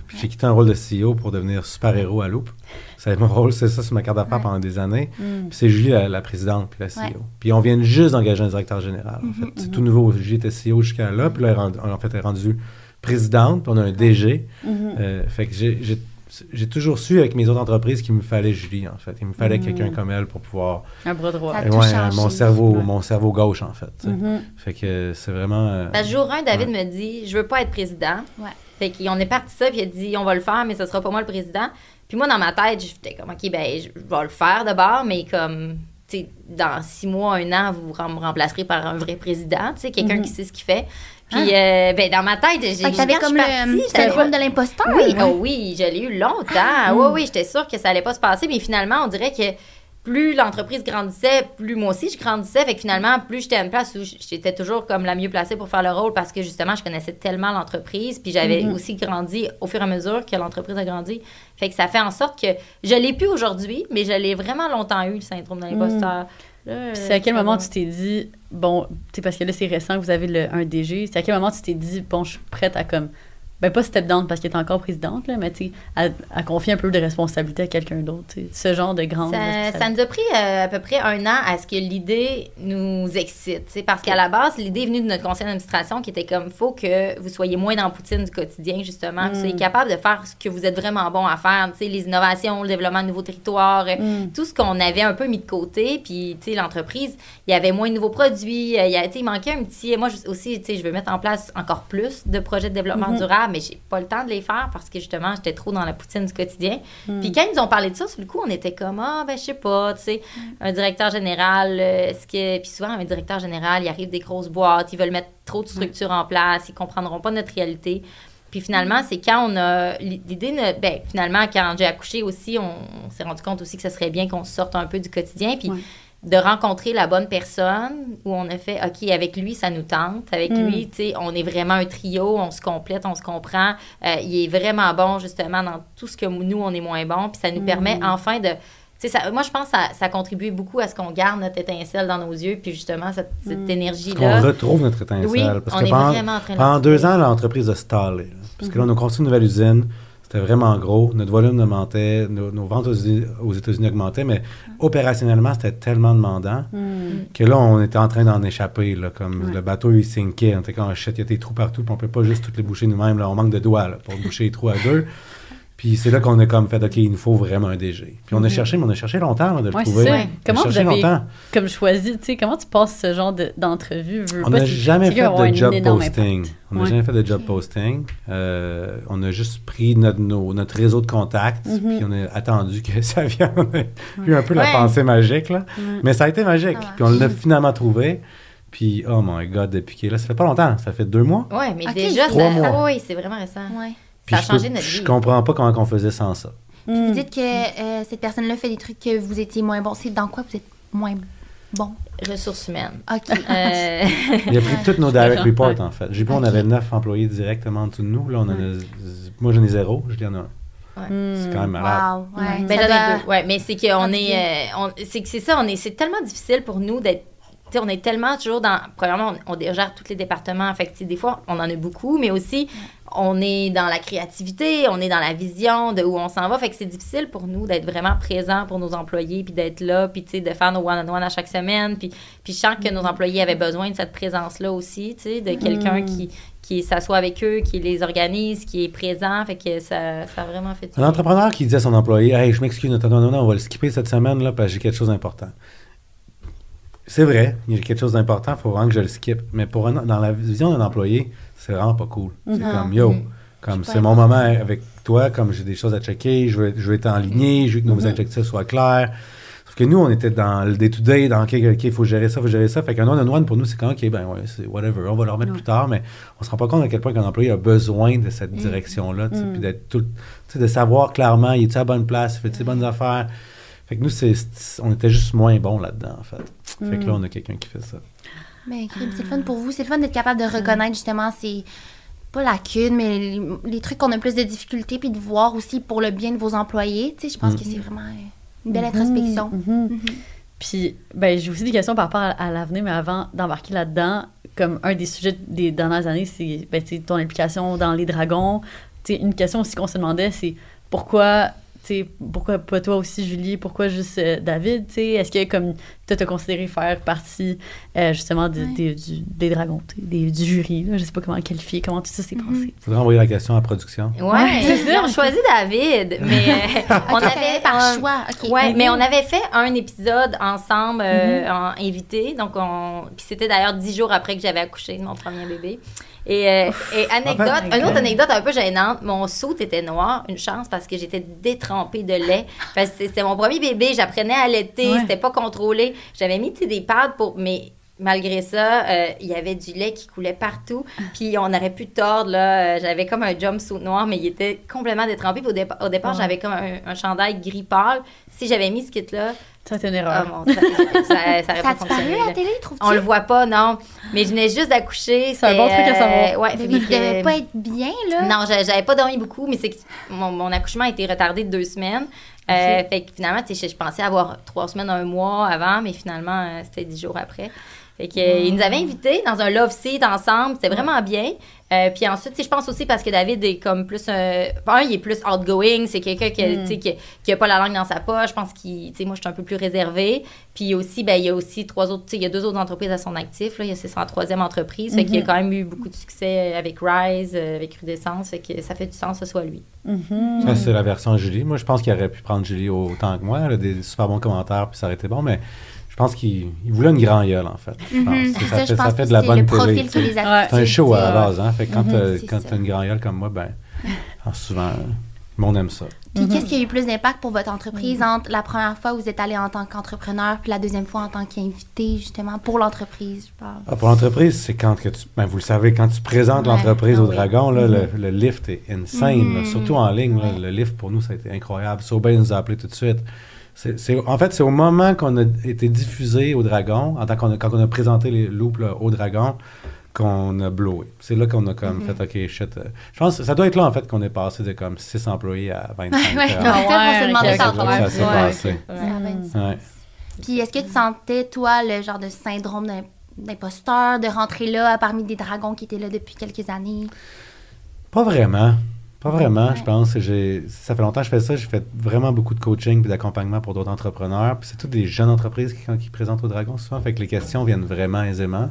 Puis j'ai quitté un rôle de CEO pour devenir super-héros à Loop. C'est mon rôle, c'est ça sur ma carte d'affaires Ouais. pendant des années. Puis c'est Julie, la, la présidente, puis la CEO. Ouais. Puis on vient juste d'engager un directeur général. En fait, c'est tout nouveau. Julie était CEO jusqu'à là, puis là, elle est rendue- en fait, elle est rendue présidente, puis on a un DG. Euh, fait que j'ai- toujours su avec mes autres entreprises qu'il me fallait Julie, en fait. Il me fallait quelqu'un comme elle pour pouvoir... Un bras droit. Ça a tout ouais, mon cerveau, Ouais. mon cerveau gauche, en fait. Mhm. Fait que c'est vraiment... euh, Parce que jour 1, David me dit Je veux pas être président. Ouais. Fait qu'on est parti ça, puis il a dit On va le faire, mais ce sera pas moi le président. Puis moi, dans ma tête, j'étais comme Ok, ben, je vais le faire d'abord, mais comme, tu sais, dans six mois, un an, vous me remplacerez par un vrai président, tu sais, quelqu'un qui sait ce qu'il fait. Puis, euh, ben, dans ma tête, j'ai t'avais comme le syndrome de l'imposteur. oui, oh oui, je l'ai eu longtemps. Oui, oui, j'étais sûre que ça allait pas se passer, mais finalement, on dirait que plus l'entreprise grandissait, plus moi aussi je grandissais. Fait que finalement, plus j'étais à une place où j'étais toujours comme la mieux placée pour faire le rôle parce que justement, je connaissais tellement l'entreprise. Puis j'avais aussi grandi au fur et à mesure que l'entreprise a grandi. Fait que ça fait en sorte que je l'ai plus aujourd'hui, mais je l'ai vraiment longtemps eu, le syndrome de l'imposteur. Puis c'est à quel moment tu t'es dit, bon, tu sais, parce que là, c'est récent que vous avez le, un DG, c'est à quel moment tu t'es dit, bon, je suis prête à comme, ben pas step down parce qu'elle est encore présidente, là, mais tu à, à confier un peu de responsabilité à quelqu'un d'autre, ce genre de grande Ça, ça nous a pris euh, à peu près un an à ce que l'idée nous excite. Parce qu'à la base, l'idée est venue de notre conseil d'administration qui était comme faut que vous soyez moins dans poutine du quotidien, justement. que Vous soyez capable de faire ce que vous êtes vraiment bon à faire. Les innovations, le développement de nouveaux territoires, euh, tout ce qu'on avait un peu mis de côté. Puis, l'entreprise, il y avait moins de nouveaux produits. euh, Il, y a, il manquait un petit. Moi aussi, je veux mettre en place encore plus de projets de développement durable, mais j'ai pas le temps de les faire parce que justement, j'étais trop dans la poutine du quotidien. Puis quand ils nous ont parlé de ça, sur le coup, on était comme ah ben je sais pas, tu sais, un directeur général, euh, est-ce que puis souvent un directeur général, il arrive des grosses boîtes, ils veulent mettre trop de structures en place, ils comprendront pas notre réalité. Puis finalement, c'est quand on a l'idée, ben finalement quand j'ai accouché aussi, on, on s'est rendu compte aussi que ce serait bien qu'on sorte un peu du quotidien, puis Ouais. De rencontrer la bonne personne où on a fait OK avec lui ça nous tente avec Mm. lui tu sais on est vraiment un trio on se complète on se comprend Euh, il est vraiment bon justement dans tout ce que nous on est moins bon puis ça nous permet enfin de tu sais, ça, moi, je pense que ça, ça contribue beaucoup à ce qu'on garde notre étincelle dans nos yeux, puis justement, cette, cette qu'on énergie-là. retrouve notre étincelle. Oui, parce on que est pendant, vraiment en train de pendant deux ans, l'entreprise a stallé. là. Parce que là, on a construit une nouvelle usine. C'était vraiment gros. Notre volume augmentait. Nos, nos ventes aux, Unis- aux États-Unis augmentaient. Mais opérationnellement, c'était tellement demandant que là, on était en train d'en échapper. Là, comme le bateau, il sinkait. On était comme, shit, il y a des trous partout. Puis on peut pas juste toutes les boucher nous-mêmes. là. On manque de doigts là, pour boucher les trous à deux. Puis c'est là qu'on a comme fait, OK, il nous faut vraiment un DG. Puis on a cherché, mais on a cherché longtemps là, de le Ouais, trouver. ça. Comment vous cherché avez longtemps. comme choisi, tu sais, comment tu passes ce genre de- d'entrevue? veux On n'a jamais fait de job posting. On n'a jamais fait de job posting. On a juste pris notre, nos- notre réseau de contacts, Mm-hmm. puis on a attendu que [LAUGHS] ça vienne. On a eu un peu la pensée magique, là. Mais ça a été magique. Ça Puis on l'a finalement trouvé. Puis, oh my God, depuis qu'il est là, ça fait pas longtemps. Ça fait deux mois. Ouais, mais déjà, trois ça, mois. oui, c'est vraiment récent. Ouais. Puis Ça a je peux- changé notre Je vie. comprends pas comment on faisait sans ça. Vous dites que euh, cette personne-là fait des trucs que vous étiez moins bon. C'est dans quoi vous êtes moins bon? Ressources humaines. OK. Euh, [LAUGHS] Il a pris tous nos direct reports, en fait. J'ai pas, on Ok. avait neuf employés directement en dessous de nous. Là, on en a, moi, j'en ai zéro. Je en ai un. C'est quand même malade. Wow, ouais. Mais Ça j'en ai doit- deux. Ouais, mais c'est qu'on fatiguer. est, euh, on- c'est que c'est ça, on est, c'est tellement difficile pour nous d'être. Tu sais, on est tellement toujours dans. Premièrement, on, on gère tous les départements. Fait que, des fois, on en a beaucoup, mais aussi, on est dans la créativité, on est dans la vision de où on s'en va. Fait que c'est difficile pour nous d'être vraiment présent pour nos employés, puis d'être là, puis de faire nos one-on-one à chaque semaine. Puis, puis je sens que nos employés avaient besoin de cette présence-là aussi, de quelqu'un qui, qui s'assoit avec eux, qui les organise, qui est présent. Fait que ça, ça a vraiment fait Un entrepreneur qui dit à son employé Hey, je m'excuse, non, non, non, on va le skipper cette semaine là, parce que j'ai quelque chose d'important. C'est vrai, il y a quelque chose d'important, il faut vraiment que je le skip. Mais pour un- dans la vision d'un employé, c'est vraiment pas cool. C'est comme Yo, comme pas c'est mon moment avec toi, comme j'ai des choses à checker, je veux, je veux être en ligne, je veux que nos objectifs soient clairs. Sauf que nous, on était dans le day-to-day, dans OK, il faut gérer ça, il faut gérer ça. Fait qu'un one-on-one, pour nous, c'est quand OK, ben ouais, c'est whatever, on va le remettre plus tard, mais on se rend pas compte à quel point qu'un employé a besoin de cette direction-là, tu sais, puis d'être tout, tu sais, de savoir clairement, il est à la bonne place, il fait ses bonnes affaires. Fait que nous, c'est, on était juste moins bons là-dedans, en fait. Fait que là, on a quelqu'un qui fait ça. Mais crime, c'est le fun pour vous. C'est le fun d'être capable de reconnaître justement ces. Pas lacunes, mais les, les trucs qu'on a plus de difficultés, puis de voir aussi pour le bien de vos employés. Tu sais, je pense que c'est vraiment une belle introspection. Puis, ben, j'ai aussi des questions par rapport à, à l'avenir, mais avant d'embarquer là-dedans, comme un des sujets des dernières années, c'est ben, tu sais, ton implication dans les dragons. Tu sais, une question aussi qu'on se demandait, c'est pourquoi, pourquoi pas toi aussi, Julie, pourquoi juste euh, David, tu sais, est-ce que comme toi, t'as considéré faire partie euh, justement de- Ouais. des, du- des dragons, des- du jury, là, je sais pas comment qualifier, comment tout ça s'est passé. Faudrait envoyer la question à la production. Ouais, c'est ça. On choisit David, [LAUGHS] mais euh, on avait par un- choix. OK. Ouais, Mhm. mais on avait fait un épisode ensemble euh, en invité, donc on puis c'était d'ailleurs dix jours après que j'avais accouché de mon premier bébé. Et, euh, et anecdote, En fait- une autre anecdote un peu gênante, mon saut était noir, une chance parce que j'étais détrempée de lait. Parce que c'était mon premier bébé, j'apprenais à allaiter, Ouais. c'était pas contrôlé. J'avais mis des pads pour mais malgré ça, euh, il y avait du lait qui coulait partout. Puis on aurait pu tordre, là. Euh, J'avais comme un jumpsuit noir, mais il était complètement détrempé. Puis au, dépa- au départ, Ouais. j'avais comme un, un chandail gris pâle. Si j'avais mis ce kit-là, Ça, c'est une oh erreur. Dieu, ça, ça, ça aurait [LAUGHS] Ça pas fonctionné. à la télé? On le voit pas, non. Mais je venais juste d'accoucher. C'est un bon truc à savoir. euh, ouais, Mais pas être bien, là. non, j'a- j'avais pas dormi beaucoup, mais c'est que mon, mon accouchement a été retardé de deux semaines. Euh. Fait que finalement, je pensais avoir trois semaines, un mois avant, mais finalement, euh, c'était dix jours après. Fait que, euh, ils nous avaient invités dans un love seat ensemble. C'était vraiment bien. Euh, puis ensuite, je pense aussi parce que David est comme plus. euh, un, il est plus outgoing. C'est quelqu'un qui, a- tu sais, qui, qui a pas la langue dans sa poche. Je pense qu'il. Tu sais, moi, je suis un peu plus réservée. Puis aussi, ben, il y a aussi trois autres. Il y a deux autres entreprises à son actif. Là. Il y a c'est sa troisième entreprise. Fait qu'il a quand même eu beaucoup de succès avec Rise, avec Rudescence. Fait que ça fait du sens que ce soit lui. Mhm. Ça, c'est la version Julie. Moi, je pense qu'il aurait pu prendre Julie autant que moi. Elle a des super bons commentaires, puis ça aurait été bon, mais je pense qu'il il voulait une grande gueule, en fait. Je pense. Mhm, Ça, je fait, ça fait de la bonne le télé. tu sais. Ouais. C'est un show à tu la sais. base, hein. Fait que quand Mhm, quand ça. t'as une grande gueule comme moi, ben, alors souvent, euh, le monde aime ça. Puis qu'est-ce qui a eu plus d'impact pour votre entreprise entre la première fois où vous êtes allé en tant qu'entrepreneur puis la deuxième fois en tant qu'invité, justement, pour l'entreprise, je parle? Ah, pour l'entreprise, c'est quand que tu. Ben, vous le savez, quand tu présentes Ouais, l'entreprise ah au oui. Dragon, là, le, le lift est insane. là. Mhm. surtout en ligne. là, Ouais. le lift, pour nous, ça a été incroyable. Sobey nous a appelé tout de suite. C'est, c'est- en fait, c'est au moment qu'on a été diffusé au Dragon, en tant qu'on a, quand on a présenté les loops là, au Dragon, qu'on a blowé. C'est là qu'on a comme Mhm. fait, OK, shit. euh, je pense que ça doit être là, en fait, qu'on est passé de comme 6 employés à [LAUGHS] 25. Ouais, ouais, euh, on ouais, ça s'est passé. Ouais. Puis est-ce que tu sentais, toi, le genre de syndrome d'im- d'imposteur, de rentrer là parmi des dragons qui étaient là depuis quelques années? Pas vraiment. Pas vraiment, Ouais. je pense. Ça fait longtemps que je fais ça. J'ai fait vraiment beaucoup de coaching et d'accompagnement pour d'autres entrepreneurs. Puis c'est toutes des jeunes entreprises qui, qui présentent au Dragon souvent. Fait que les questions viennent vraiment aisément.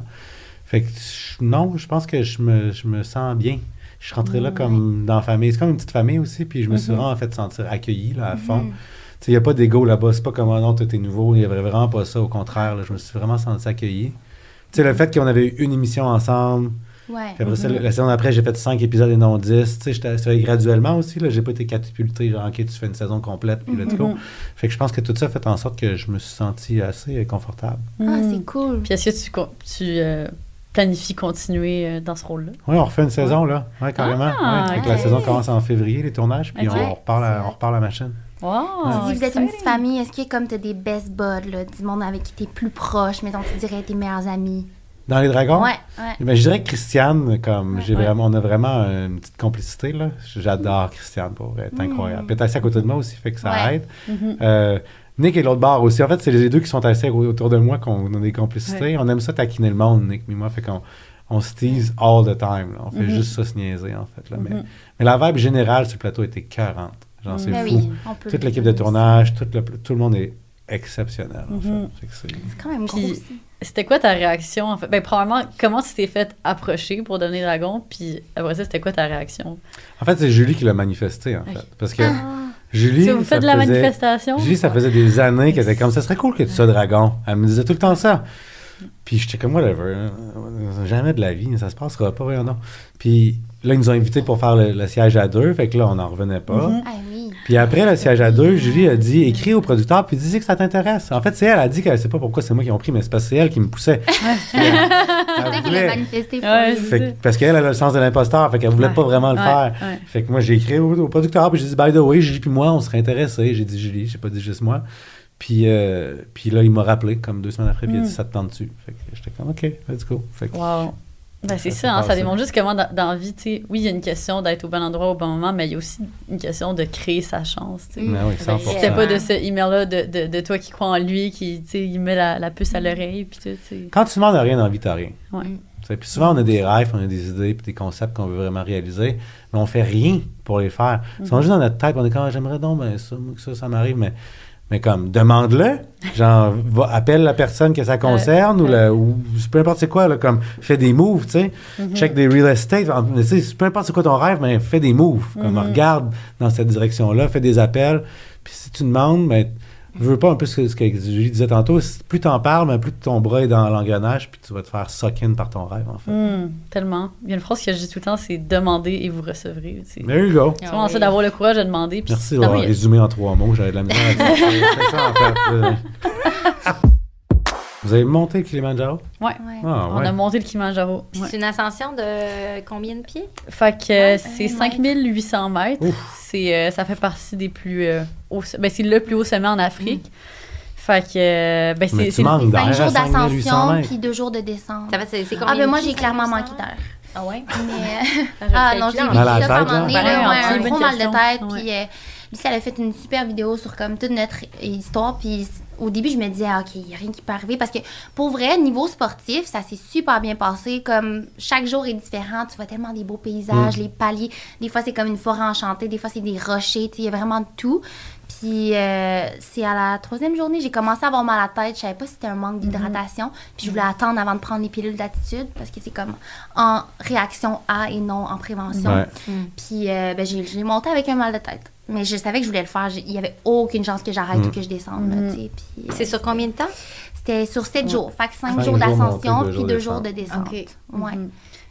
Fait que je- non, je pense que je me, je me sens bien. Je suis rentré là comme dans la famille. C'est comme une petite famille aussi. Puis je me suis vraiment fait sentir accueilli là, à fond. Tu sais, il n'y a pas d'ego là-bas. C'est pas comme, ah non, toi, t'es nouveau. Il n'y avait vraiment pas ça. Au contraire, là, je me suis vraiment senti accueilli. Sais, le fait qu'on avait eu une émission ensemble, Ouais. puis après ça, la saison d'après, j'ai fait 5 épisodes et non 10. Tu sais, j'étais graduellement aussi. Là, j'ai pas été catapulté, genre, OK, tu fais une saison complète, puis let's go. Fait que je pense que tout ça fait en sorte que je me suis senti assez confortable. Ah, Mhm. c'est cool. Puis est-ce que tu, con- tu euh, planifies continuer euh, dans ce rôle-là? Oui, on refait une saison, là. Ouais, carrément. Ah, ouais. Fait que la saison commence en février, les tournages, puis Ok. on, repart la, on repart la machine. Wow! Tu dis, vous êtes une petite famille, est-ce qu'il y a comme t'as des best buds, là, du monde avec qui t'es plus proche, mettons, tu dirais tes meilleurs amis? Dans les dragons? Ouais, ouais. Ben, je dirais que Christiane, comme j'ai Ouais. vraiment, on a vraiment une petite complicité, là. J'adore Christiane, pour est incroyable. Puis elle est assise à côté de moi aussi, fait que ça Ouais. aide. Mhm. Euh, Nick et l'autre bar aussi. En fait, c'est les deux qui sont assis autour de moi qu'on a des complicités. Ouais. On aime ça taquiner le monde, Nick et moi. Fait qu'on on se tease all the time. là. On fait Mhm. juste ça se niaiser, en fait. Là. Mais, Mhm. mais la vibe générale sur le plateau était 40. Genre, c'est Ben fou. oui, Toute l'équipe de tournage, tout le, tout le monde est exceptionnel, en fait. C'est- quand même gros Puis-. C'était quoi ta réaction, en fait? Ben, premièrement, comment tu t'es fait approcher pour devenir dragon? Puis après ça, c'était quoi ta réaction? En fait, c'est Julie qui l'a manifesté, en fait. Parce que Ah. Julie. Vous ça faites de la faisait- manifestation? Julie, ça faisait des années qu'elle était comme ça serait cool que tu sois dragon. Elle me disait tout le temps ça. Puis j'étais comme whatever. hein. Jamais de la vie, ça se passera pas, voyons non. Puis là, ils nous ont invités pour faire le, le siège à deux, fait que là, on n'en revenait pas. Mhm. Ah. Puis après le siège à deux, Julie a dit écris au producteur puis dis que ça t'intéresse. En fait, c'est elle, a dit qu'elle sait pas pourquoi c'est moi qui ont pris, mais c'est parce que c'est elle qui me poussait. [LAUGHS] Elle- elle voulait- a manifesté pour Ouais, lui. fait que- parce qu'elle, elle a le sens de l'imposteur, fait qu'elle voulait Ouais. pas vraiment le Ouais, faire. ouais. Fait que moi, j'ai écrit au, au producteur, puis j'ai dit, by the way, Julie puis moi, on serait intéressés. J'ai dit Julie, j'ai pas dit juste moi. Puis, euh, puis là, il m'a rappelé, comme deux semaines après, puis il a dit, Mm. ça te tente dessus. Fait que j'étais comme, OK, let's go. Fait que, Wow. Ben, c'est Ça hein, ça démontre juste comment dans, dans la vie, tu sais, oui, il y a une question d'être au bon endroit au bon moment, mais il y a aussi une question de créer sa chance. tu sais. Mm. Ben oui, 100%. C'était pas de ce email-là de, de, de toi qui crois en lui, qui, tu sais, il met la, la puce à l'oreille, puis tout, tu sais. Quand tu demandes rien dans la vie, t'as rien. Ouais. Sais, Puis souvent, on a des rêves, on a des idées, puis des concepts qu'on veut vraiment réaliser, mais on fait rien pour les faire. Ils sont juste dans notre tête, on est comme, Ah, j'aimerais donc ben, ça, que ça, ça m'arrive, mais, mais comme, demande-le. Genre, va, appelle la personne que ça concerne, ou, la- ou peu importe c'est quoi, là, comme, fais des moves, tu sais. Check des real estate. mais peu importe c'est quoi ton rêve, mais fais des moves. Comme, Mhm. regarde dans cette direction-là, fais des appels. Puis si tu demandes, ben, je veux pas un peu ce que, ce que Julie disait tantôt, plus t'en parles, plus ton bras est dans l'engrenage, puis tu vas te faire suck in par ton rêve, en fait. Mm, tellement. Il y a une phrase que je dis tout le temps, c'est demander et vous recevrez. C'est There you go. vraiment ça d'avoir le courage de demander. puis Merci d'avoir Ah résumé en trois mots. J'avais de la misère à dire. Ça, [LAUGHS] en fait. [LAUGHS] Euh, Vous avez monté le Kilimanjaro? Ouais. Ouais. Ah, On ouais. a monté le Kilimanjaro. Ouais. C'est une ascension de combien de pieds? Fait que euh, c'est ouais. 5800 mètres. C'est, euh, ça fait partie des plus euh, hauts. Ben, c'est le plus haut sommet en Afrique. Fait que euh, ben, c'est, c'est- manques Cinq d'air à jours 5800 d'ascension, puis deux jours de descente. Ça fait, c'est, c'est Ah, combien ben de moi, j'ai clairement 5800? manqué d'air. Ah ouais? Mais, [LAUGHS] [LAUGHS] Ah, ah je non, j'ai vécu Mal à la ça à un gros mal de tête. Puis, euh, Lucie, elle a fait une super vidéo sur comme toute notre histoire. Puis au début, je me disais, ah, OK, il n'y a rien qui peut arriver. Parce que pour vrai, niveau sportif, ça s'est super bien passé. Comme chaque jour est différent. Tu vois tellement des beaux paysages, les paliers. Des fois, c'est comme une forêt enchantée. Des fois, c'est des rochers. Il y a vraiment de tout. Puis euh, c'est à la troisième journée, j'ai commencé à avoir mal à la tête. Je savais pas si c'était un manque d'hydratation. Puis je voulais attendre avant de prendre les pilules d'attitude parce que c'est comme en réaction à et non en prévention. Ouais. Puis euh, ben, j'ai, je l'ai monté avec un mal de tête. Mais je savais que je voulais le faire. Il y avait aucune chance que j'arrête Mm. ou que je descende. Puis, euh, C'est sur combien de temps? C'était sur 7 jours. Fait que 5 Cinq jours jours d'ascension montés, deux puis jours 2 de jours de descente. Ouais. Mhm.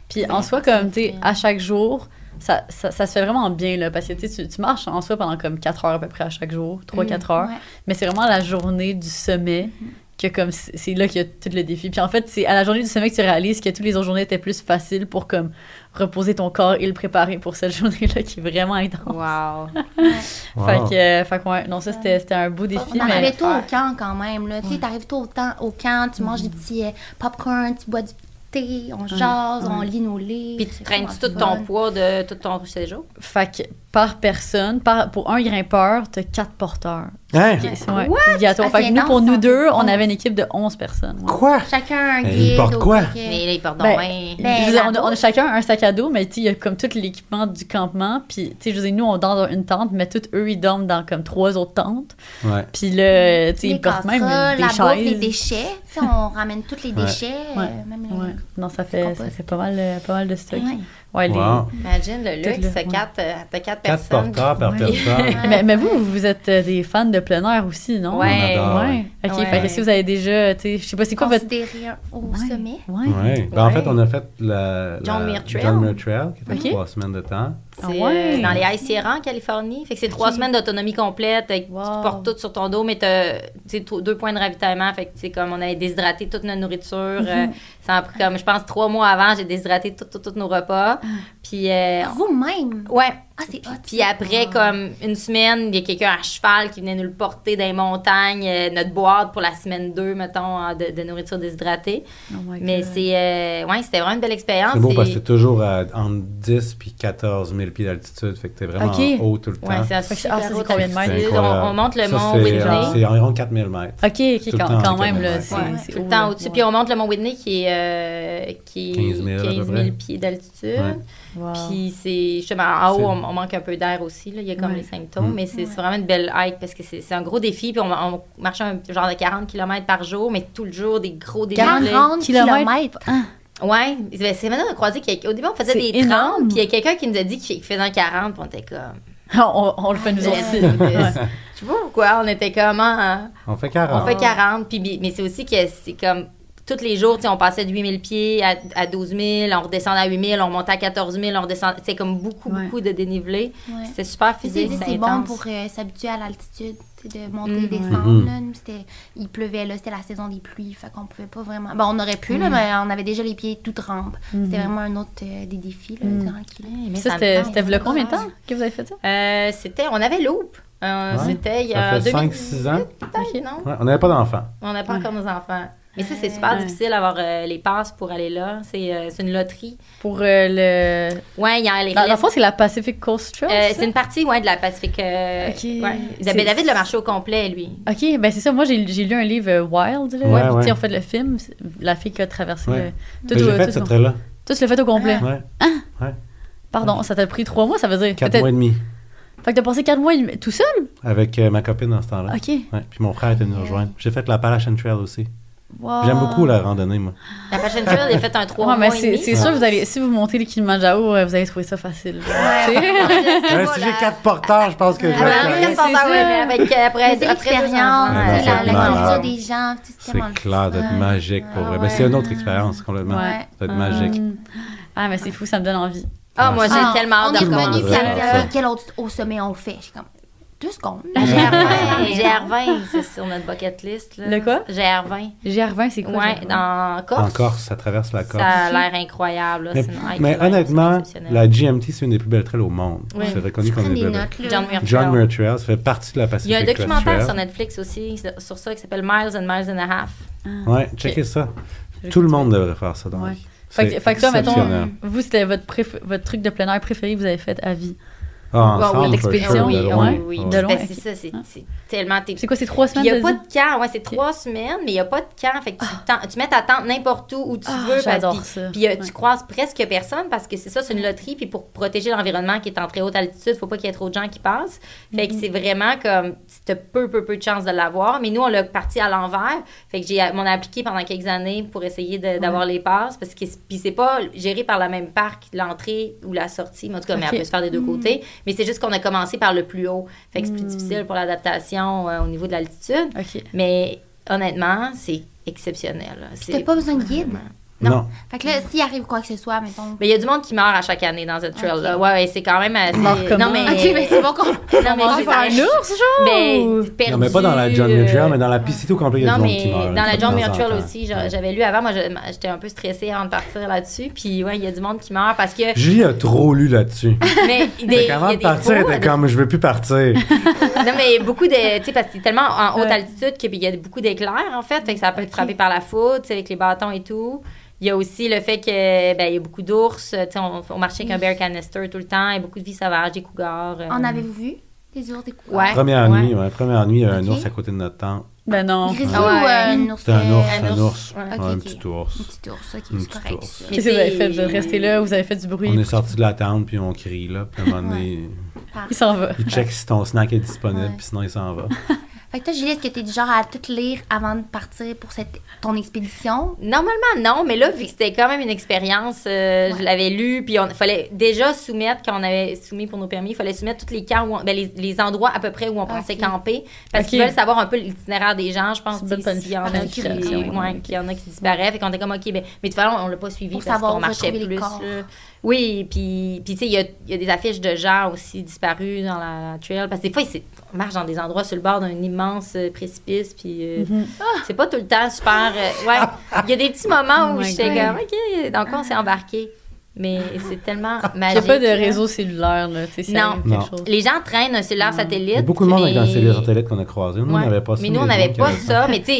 Puis en soi, comme, tu sais, à chaque jour, ça, ça, ça se fait vraiment bien, là, parce que tu, sais, tu marches en soi pendant comme 4 heures à peu près à chaque jour, 3-4 heures. Ouais. Mais c'est vraiment la journée du sommet que comme c'est là qu'il y a tout le défi. Puis en fait, c'est à la journée du sommet que tu réalises que toutes les autres journées étaient plus faciles pour comme reposer ton corps et le préparer pour cette [LAUGHS] journée-là qui est vraiment intense. Wow. [LAUGHS] Wow. Fait que, euh, fait que ouais, non, ça c'était c'était un beau défi, On mais tôt au camp quand même. Là. Tu sais, t'arrives tôt au, temps, au camp, tu manges des petits euh, popcorn, tu bois du thé, on jase, on lit nos livres. Puis tu traînes tout ton poids de tout ton séjour? fait que par personne, par, pour un grimpeur, t'as quatre porteurs. Hein? Ouais, obligatoire. Ah, fait que nous, pour nous deux, on avait une équipe de 11 personnes. ouais. Quoi? Chacun un Mais guide. ils portent au quoi? Mais là, ils portent Ben, donc bien. ben, Je veux dire, on, a, on a chacun un sac à dos, mais tu sais, il y a comme tout l'équipement du campement. Puis, tu sais, je veux dire, nous, on dort dans une tente, mais tous eux, ils dorment dans comme trois autres tentes. Ouais. Puis là, tu sais, les ils portent même casseroles, des la bouffe, les chaises. déchets. Tu sais, on [LAUGHS] ramène tous les Ouais. déchets. Ouais. euh, même les- Ouais. Non, ça fait, ça compost. fait pas, mal, euh, pas mal de stock. Ouais. Ouais, les-. Imagine le luxe, le- t'as ouais. quatre, euh, t'as quatre Quatre personnes. porteurs par Ouais. personne. Mais, mais vous, vous êtes euh, des fans de plein air aussi, non? Adore. Ouais. Ok, Ouais. fait que si vous avez déjà, tu sais, je sais pas, c'est quoi votre. Au Ouais. sommet? Ouais. Ouais. Ben, en fait, on a fait la, John Muir Trail. John Muir Trail, qui était trois semaines de temps. Ah C'est ouais? euh, dans les High Sierra en Californie. Fait que c'est trois semaines d'autonomie complète. Wow. Tu portes tout sur ton dos, mais t'as tu t- deux points de ravitaillement. Fait que c'est comme on avait déshydraté toute notre nourriture. euh, ça a pris comme, je pense, trois mois avant, j'ai déshydraté tous nos repas. Puis, euh, Vous-même. ouais. Ah, c'est hot. Puis après, comme une semaine, il y a quelqu'un à cheval qui venait nous le porter dans les montagnes, euh, notre boîte pour la semaine 2, mettons, de, de nourriture déshydratée. Oh my Mais c'est. euh, ouais, c'était vraiment une belle expérience. C'est beau parce que c'est toujours à, entre 10 puis 14 000 pieds d'altitude. Fait que t'es vraiment haut tout le temps. Ouais, c'est ah, ça, c'est haute combien de mètres? On, monte le Ça, mont Whitney. euh, C'est environ 4000 mètres. Ok, ok, Tout le quand, temps, quand avec même, là, c'est Ouais, c'est tout le temps au-dessus. Puis on monte le mont Whitney qui est, euh, qui est 15 000 à peu 15 000 près. pieds d'altitude. Wow. Puis c'est justement en haut, on, on manque un peu d'air aussi. Là. Il y a comme Ouais. les symptômes, Mm. mais c'est vraiment une belle hike parce que c'est un gros défi. Puis on, on marchait un genre de 40 km par jour, mais tout le jour des gros dénivelés. 40 Kilomètres? kilomètres? Ouais, ben, c'est maintenant de croiser qu'au début on faisait des 30, énorme. puis il y a quelqu'un qui nous a dit qu'il faisait un 40, puis on était comme. [LAUGHS] on, on le fait nous aussi. Je sais pas pourquoi, on était comme. ah, On fait 40. On fait 40, puis, mais c'est aussi que c'est comme tous les jours, tu sais, on passait de 8000 pieds à, à 12 000, on redescendait à 8000, on remontait à 14 000, on redescendait. C'est comme beaucoup, Ouais. beaucoup de dénivelé. Ouais. C'était super physique, c'est c'était bon pour euh, s'habituer à l'altitude, de monter Mhm. et descendre. Mhm. là. Nous, c'était- il pleuvait, là, c'était la saison des pluies, fait qu'on pouvait pas vraiment... Bon, on aurait pu, Mhm. là, mais on avait déjà les pieds tout trempes. C'était vraiment un autre euh, des défis, là, Mhm. Mais Ça, c'était c'était combien de temps que vous avez fait ça? Euh, c'était, on avait Loop. Euh, Ouais. C'était il y a fait 2000 5-6 ans. peut-être, non? Ouais, on n'avait pas d'enfants. On n'a pas Ouais. encore nos enfants. Mais ça, c'est super Ouais. difficile d'avoir euh, les passes pour aller là. C'est euh, c'est une loterie. Pour euh, le. Ouais, il y a les Dans, dans le fond, c'est la Pacific Coast Trail. Euh, c'est une partie ouais, de la Pacifique. euh, Ok. ouais. David l'a marché au complet, lui. Ok, ben c'est ça. Moi, j'ai lu un livre euh, Wild. Là, Ouais, puis, on fait le film, la fille qui a traversé Ouais. le. J'ai au- fait tout, ce trait-là. toi, tu l'as fait au complet. Ouais. Pardon, ça t'a pris trois mois, ça veut dire. 4 Peut-être- mois et demi. Fait que t'as passé quatre mois et demi- tout seul? Avec euh, ma copine dans ce temps-là. Ok. Ouais. Puis mon frère était venu nous rejoindre. J'ai fait l'Appalachian Trail aussi. Wow. J'aime beaucoup la randonnée, moi. La prochaine il a fait un 3 Ouais, mais mois et c'est sûr, vous allez, si vous montez les Kilimanjaro, euh, vous allez trouver ça facile. Ouais, [LAUGHS] si j'ai 4 porteurs, je pense que je Ah, vais quatre ça. mais avec, euh, après, tu sais, euh, la, culture des gens, c'est le clair, ça doit être fun. magique pour vrai. Ah Ben, c'est une autre expérience complètement. Ouais. Ça doit être magique. Hum. Ah, mais c'est fou, ça me donne envie. Ah, moi, j'ai Ah, tellement hâte On de est le revenu, puis faire. OK, quel autre au sommet on le fait? J'ai comme, deux secondes. La GR20, GR20, [LAUGHS] c'est sur notre bucket list. Là. Le quoi? GR20. GR20, c'est quoi? Ouais, GR20? dans En Corse. Corse, ça traverse la Corse. Ça a l'air incroyable. là. Mais, honnêtement, la GMT, c'est une des plus belles trails au monde. Oui. C'est reconnu comme une des. John Muir John Trail. Muir Trail, ça fait partie de la Il y Pacific a un documentaire sur Netflix aussi sur ça qui s'appelle Miles and Miles and a Half. Ouais, checkez ça. Tout le monde devrait faire ça. Donc. Ouais. Fait que, fait que toi, mettons, vous, c'était votre, votre truc de plein air préféré que vous avez fait à vie. Ah, ensemble, oui, for l'expédition, oui, ouais. oui. De loin, Ben, c'est ça, c'est Ah. c'est tellement. t'es- C'est quoi, c'est trois semaines? il n'y a pas dit? de camp, ouais, c'est trois semaines, mais il n'y a pas de camp. Fait que tu, t'en- tu mets ta tente n'importe où, où tu Ah, veux. j'adore puis- ça. Puis euh, Ouais. tu croises presque personne parce que c'est ça, c'est une loterie. Puis pour protéger l'environnement qui est en très haute altitude, il faut pas qu'il y ait trop de gens qui passent. Fait que Mm-hmm. c'est vraiment comme, tu as peu, peu, peu de chance de l'avoir. Mais nous, on l'a parti à l'envers. Fait que j'ai, on a appliqué pendant quelques années pour essayer de- d'avoir les passes. Parce que, puis c'est pas géré par le même parc, l'entrée ou la sortie. Mais en tout cas, mais elle peut se faire des deux côtés. Mais c'est juste qu'on a commencé par le plus haut. Fait que c'est plus difficile pour l'adaptation euh, au niveau de l'altitude. OK. Mais honnêtement, c'est exceptionnel. T'as pas besoin de guide? Non. Non. Fait que là, s'il arrive quoi que ce soit, mettons. Mais il y a du monde qui meurt à chaque année dans cette trail là. Ouais, ouais, c'est quand même assez... Mort comment? Non mais Ok, mais c'est bon qu'on. non mais c'est un ours, genre? Mais perdu, Non, mais pas dans la John Muir Trail, mais dans la piscite au complet, il y a non, du monde qui mais meurt. dans la John Muir Trail aussi, j'avais lu avant, moi j'étais un peu stressée avant de partir là-dessus, puis ouais, il y a du monde qui meurt parce que Julie a trop lu là-dessus. [LAUGHS] mais des, Fait il y qu'avant a de partir, elle était comme, je veux plus partir. Non, mais beaucoup de. Tu sais, parce que c'est tellement en haute altitude qu'il y a beaucoup d'éclairs, en fait. Fait que ça peut être frappé par la foudre, tu sais, avec les bâtons et tout. Il y a aussi le fait que ben, il y a beaucoup d'ours. Tu sais, on, on marchait avec un bear canister tout le temps. Il y a beaucoup de vie sauvage, des cougars. euh. En avez-vous vu? Des ours, des cougars? Ouais. Première ouais. nuit, ouais. Première nuit, il y a un ours à côté de notre tente. Ben non. Grizzly Ah ou ouais. euh, un ours? C'était un ours, un un ours. un ok. petit ours. Un petit ours, ok, Un c'est petit correct. Qu'est-ce que vous avez fait? Vous êtes resté là, vous avez fait du bruit? On est sorti de la tente, puis on crie, là. Puis à un moment donné, Il s'en va. il check si ton snack est disponible, Ouais. puis sinon, il s'en va. [LAUGHS] Fait que toi, Julie, est-ce que t'es du genre à tout lire avant de partir pour cette, ton expédition? Normalement, non, mais là, vu que c'était quand même une expérience, euh, je l'avais lu, puis on fallait déjà soumettre, quand on avait soumis pour nos permis, il fallait soumettre tous les camps, où on- ben, les, les endroits à peu près où on pensait Ok. camper, parce Ok. qu'ils veulent savoir un peu l'itinéraire des gens, je pense, s'il y en a qui, ouais, qu'il y en a qui disparaissent, fait qu'on était comme, OK, ben, mais de toute façon, on l'a pas suivi Pour parce savoir qu'on où marchait plus. Oui, puis, puis tu sais, il y a, il y a des affiches de gens aussi disparus dans la trail, parce que des fois, c'est- on marche dans des endroits sur le bord d'un immense euh, précipice, puis euh, Mhm. c'est pas tout le temps super. euh, ouais, [LAUGHS] il y a des petits moments Oh où my j'étais comme, OK, dans quoi on s'est embarqué? Mais [LAUGHS] c'est tellement Il n'y magique. a pas de réseau cellulaire, là. Tu sais, Non. Non. quelque chose. Les gens traînent un cellulaire Il y a satellite. beaucoup de monde avec mais- un cellulaire satellite qu'on a croisé. Nous, on n'avait pas ça. Mais nous, on n'avait pas ça. Mais tu sais,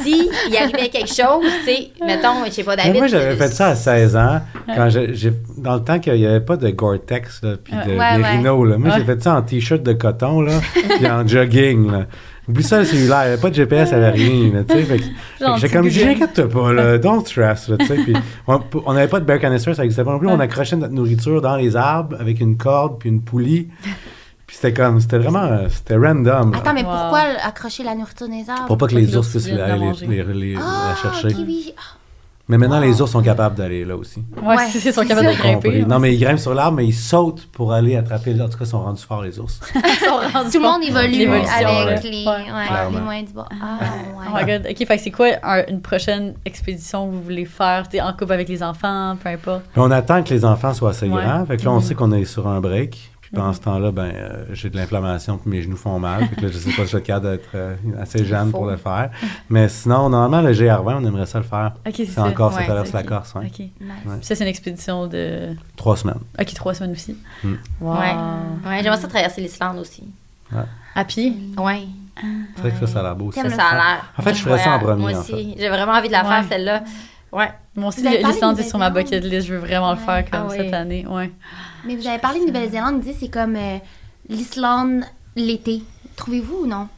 si il arrivait quelque chose, tu sais, [LAUGHS] mettons, je sais pas, Mais David. moi, j'avais fait ça à 16 ans, quand j'ai, j'ai- dans le temps qu'il n'y avait pas de Gore-Tex, puis de Ouais, Merino. Là. Moi, Ouais. j'ai fait ça en T-shirt de coton, là, [LAUGHS] puis en jogging. Là. Oublie ça, le cellulaire. Il n'y avait pas de GPS, il n'y avait rien. Tu sais. [LAUGHS] j'ai comme dit, Google. inquiète pas, là, [LAUGHS] don't stress. Là, tu sais. puis on n'avait pas de bear canister, ça n'existait pas non plus. On accrochait notre nourriture dans les arbres avec une corde puis une poulie. [LAUGHS] Puis c'était comme, c'était vraiment, euh, c'était random. là. Attends, mais Wow. pourquoi accrocher la nourriture des arbres? pour pas que les ours puissent la aller les, les- les- Ah, la chercher. oui. Mais maintenant, Wow. les ours sont capables d'aller là aussi. Ouais, Ouais, ils sont capables de grimper. Compris. Non, mais ils grimpent sur l'arbre, mais ils sautent pour aller attraper. En tout cas, ils sont rendus forts, les ours. [LAUGHS] Tout le monde évolue L'évolution, avec ouais. les, Ouais. ouais, les moyens du bord. Ah, [LAUGHS] Oh ouais. my god. Ok, fait que c'est quoi un- une prochaine expédition que vous voulez faire? En couple avec les enfants, peu importe. Puis on attend que les enfants soient assez Ouais. grands. Fait que là, on Mhm. sait qu'on est sur un break. Pendant ce temps-là, ben, euh, j'ai de l'inflammation, puis mes genoux font mal. Fait que là, je sais pas si je suis capable d'être euh, assez jeune pour le faire. Mais sinon, normalement, le GR20, on aimerait ça le faire. Ok, c'est C'est ça. encore, ça Ouais, traverse c'est la. Corse. Nice. Ouais. Ça, c'est une expédition de. Trois semaines. Ok, trois semaines aussi. Mm. Wow. Ouais. Ouais, j'aimerais ça traverser l'Islande aussi. À pied? Ouais. C'est vrai que ça, ça a l'air beau aussi. Ça, ça a l'air. En fait, je ferais ça en premier, Moi en aussi. J'ai vraiment envie de la Ouais. faire, celle-là. Ouais. Moi aussi, l'Islande de est sur ma bucket list. Je veux vraiment le faire comme Ah oui. cette année. Ouais. Mais vous avez parlé de Nouvelle-Zélande, vous dites c'est comme euh, l'Islande l'été. Trouvez-vous ou non?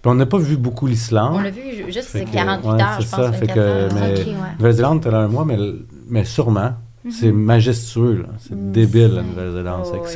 Puis on n'a pas vu beaucoup l'Islande. On l'a vu ju- juste Fait que, 48 ouais, heures, c'est je pense. ça. Fait 24 que, mais Ok, ouais. Nouvelle-Zélande, t'es là un mois, mais, mais sûrement. C'est majestueux, là. C'est Mm. débile, la Nouvelle-Zélande. Oh, c'est oui.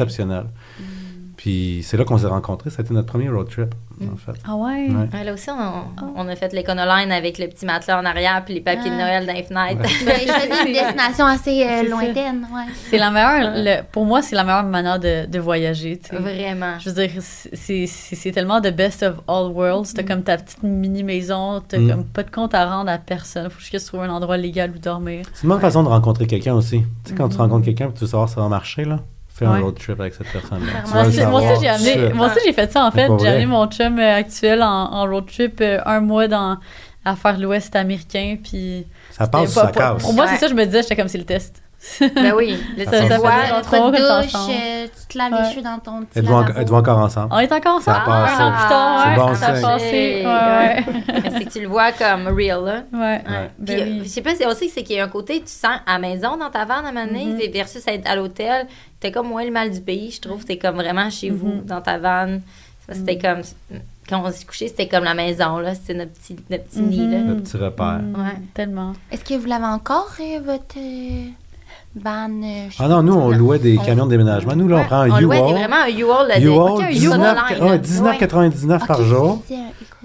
Puis c'est là qu'on s'est rencontrés. Ça a été notre premier road trip, en fait. Ah ouais? Ouais. Ouais, là aussi, on, on a fait l'éconoline avec le petit matelas en arrière puis les papiers de Ah. Noël dans les fenêtres. Vous avez choisi une destination assez euh, C'est lointaine, ouais. C'est la meilleure. le- pour moi, c'est la meilleure manière de, de voyager. tu sais. Vraiment. Je veux dire, c'est- c'est c'est tellement the best of all worlds. T'as comme ta petite mini maison, t'as Mm. comme pas de compte à rendre à personne. Faut juste trouver un endroit légal où dormir. C'est une bonne façon de rencontrer quelqu'un aussi. Tu sais, quand tu rencontres quelqu'un et tu veux savoir si ça va marcher, là, fais Ouais. un road trip avec cette personne-là. Moi aussi, moi aussi, savoir j'ai tout de amené, suite. moi aussi, j'ai fait ça en fait. J'ai amené mon chum euh, actuel en, en road trip euh, un mois dans, à faire l'Ouest américain. Puis Ça passe ça pas- pas- casse? Pour moi, Ouais. c'est ça, je me disais, j'étais comme c'est le test. Ben oui. [LAUGHS] Là, Ça tu fait le ça vois. fait est douche, ensemble. euh, tu te laves Ouais. les cheveux dans ton petit Êtes-vous en- encore ensemble? On est encore ensemble. Ça a passé. Un an plus tard, C'est bon ça a passé. Ouais, [LAUGHS] c'est que tu le vois comme real, là. Ouais. Ouais. Ben Puis, oui. je sais pas, c'est aussi c'est qu'il y a un côté, tu sens à la maison dans ta vanne à un moment donné, Mhm. versus être à l'hôtel. T'es comme moins le mal du pays, je trouve. T'es comme vraiment chez vous, Mhm. dans ta vanne. Ça, C'était comme. Quand on s'est couché, c'était comme la maison, là. C'était notre petit, notre petit nid, là. Le petit repère. Mm, Ouais. Tellement. Est-ce que vous l'avez encore, euh, votre euh, van? euh, Ah non, nous, on louait des On- camions de déménagement. Nous, là, on prend un on louait U-Haul. vraiment un U-Haul. U-Haul, Ok, un 19 U-Haul line, ouais, là. 19,99 par jour.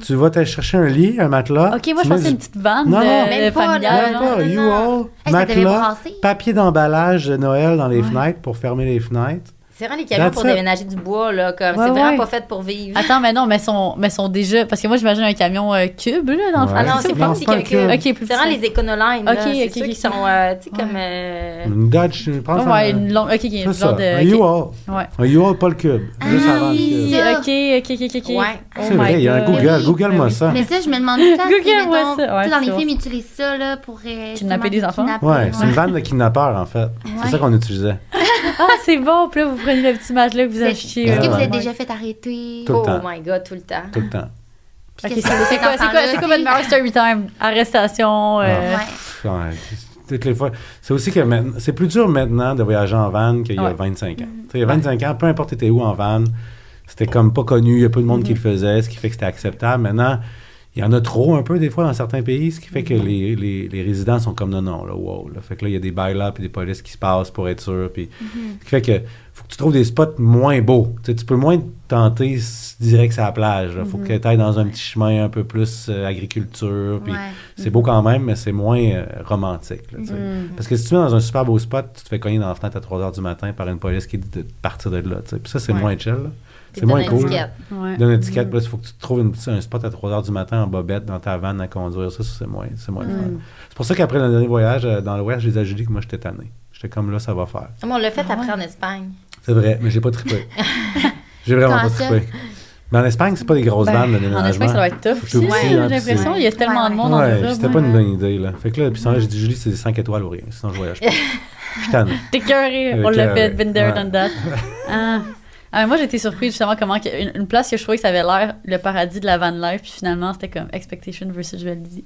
Tu vas te chercher un lit, un matelas. Ok, moi, je mets pense que c'est du- une petite vanne Non, non, de- même pas, familiale. là. Même non? pas, non, non. U-Haul, matelas, papier d'emballage de Noël dans les Ouais. fenêtres pour fermer les fenêtres. C'est vraiment les camions That's pour it. déménager du bois, là. Comme, Ouais, c'est vraiment ouais. pas fait pour vivre. Attends, mais non, mais sont, mais sont déjà. Parce que moi, j'imagine un camion euh, cube, là, dans le fond. Ouais. Ah non, c'est c'est petit qu'un cube. cube. Ok, plus C'est vraiment les éconolines, là. Ok, ok, ceux qui sont, euh, tu sais, Ouais. comme... euh, Une Dodge, je pense. Ouais, ouais, un- une longue. Ok, une genre de. un. U-Haul. Ouais. Un U-Haul, pas le cube. Juste Ah, avant le oui, cube. ça. Ok, ok, ok, ok. Ouais. Oh C'est vrai, il y a un. Google. Google-moi Oui. ça. Mais ça, je me demande tout ça. Dans les films, ils utilisent ça là, pour... euh, Kidnapper des justement, enfants? Ouais, c'est une vanne de kidnappeur, en fait. C'est ça qu'on utilisait. Ah, c'est bon. Puis là, vous prenez le petit matelas que vous achetez. Est-ce que euh, vous êtes déjà fait arrêter? Tout le Oh my God, tout le temps. Tout le temps. C'est quoi, votre meilleur story time? Arrestation. euh, Ouais. Ouais, toutes les fois. C'est aussi que maintenant- c'est plus dur maintenant de voyager en van qu'il y a Ouais. 25 ans. Sais, il y a 25 ans, peu importe t'étais où en van, c'était comme pas connu, il y a peu de monde qui le faisait, ce qui fait que c'était acceptable. Maintenant, il y en a trop un peu des fois dans certains pays, ce qui fait que les, les, les résidents sont comme non, non, là, wow. Là. Fait que là, il y a des bails là, puis des polices qui se passent pour être sûr. Puis, Ce qui fait que faut que tu trouves des spots moins beaux. Tu, sais, tu peux moins te tenter direct sur la plage. Il faut que tu ailles dans un petit chemin un peu plus euh, agriculture. Puis Ouais. c'est beau quand même, mais c'est moins euh, romantique. là. Parce que si tu es dans un super beau spot, tu te fais cogner dans la fenêtre à 3 h du matin par une police qui dit de partir de là. Puis ça, c'est Ouais. moins chill. là. C'est moins cool. Ouais. Donne une étiquette, là, il faut que tu te trouves une- un spot à 3 h du matin en bobette dans ta vanne à conduire. Ça, c'est moins, c'est moins fun. C'est pour ça qu'après le dernier voyage euh, dans l'Ouest, je les ai dit que moi, j'étais tanné. J'étais comme là, ça va faire. Ah, mais on l'a fait Ah après ouais. en Espagne. C'est vrai, mais j'ai pas trippé. [LAUGHS] j'ai vraiment pas trippé. Mais en Espagne, c'est pas des grosses Ben, vannes de en. Espagne, ça doit être tough aussi, aussi, j'ai hein, puis l'impression. Il y a tellement de monde en Ouais, Europe. c'était ouais. pas une bonne idée, là. Fait que là, puis sinon, j'ai dit, Julie, c'est des 5 étoiles ou rien. Sinon, je voyage pas. [LAUGHS] Tanné. T'es cœuré, on l'a fait, been there, Ouais. done that. [LAUGHS] Ah. Ah, moi, j'étais surprise justement comment une, une place que je trouvais que ça avait l'air le paradis de la van life, puis finalement, c'était comme expectation versus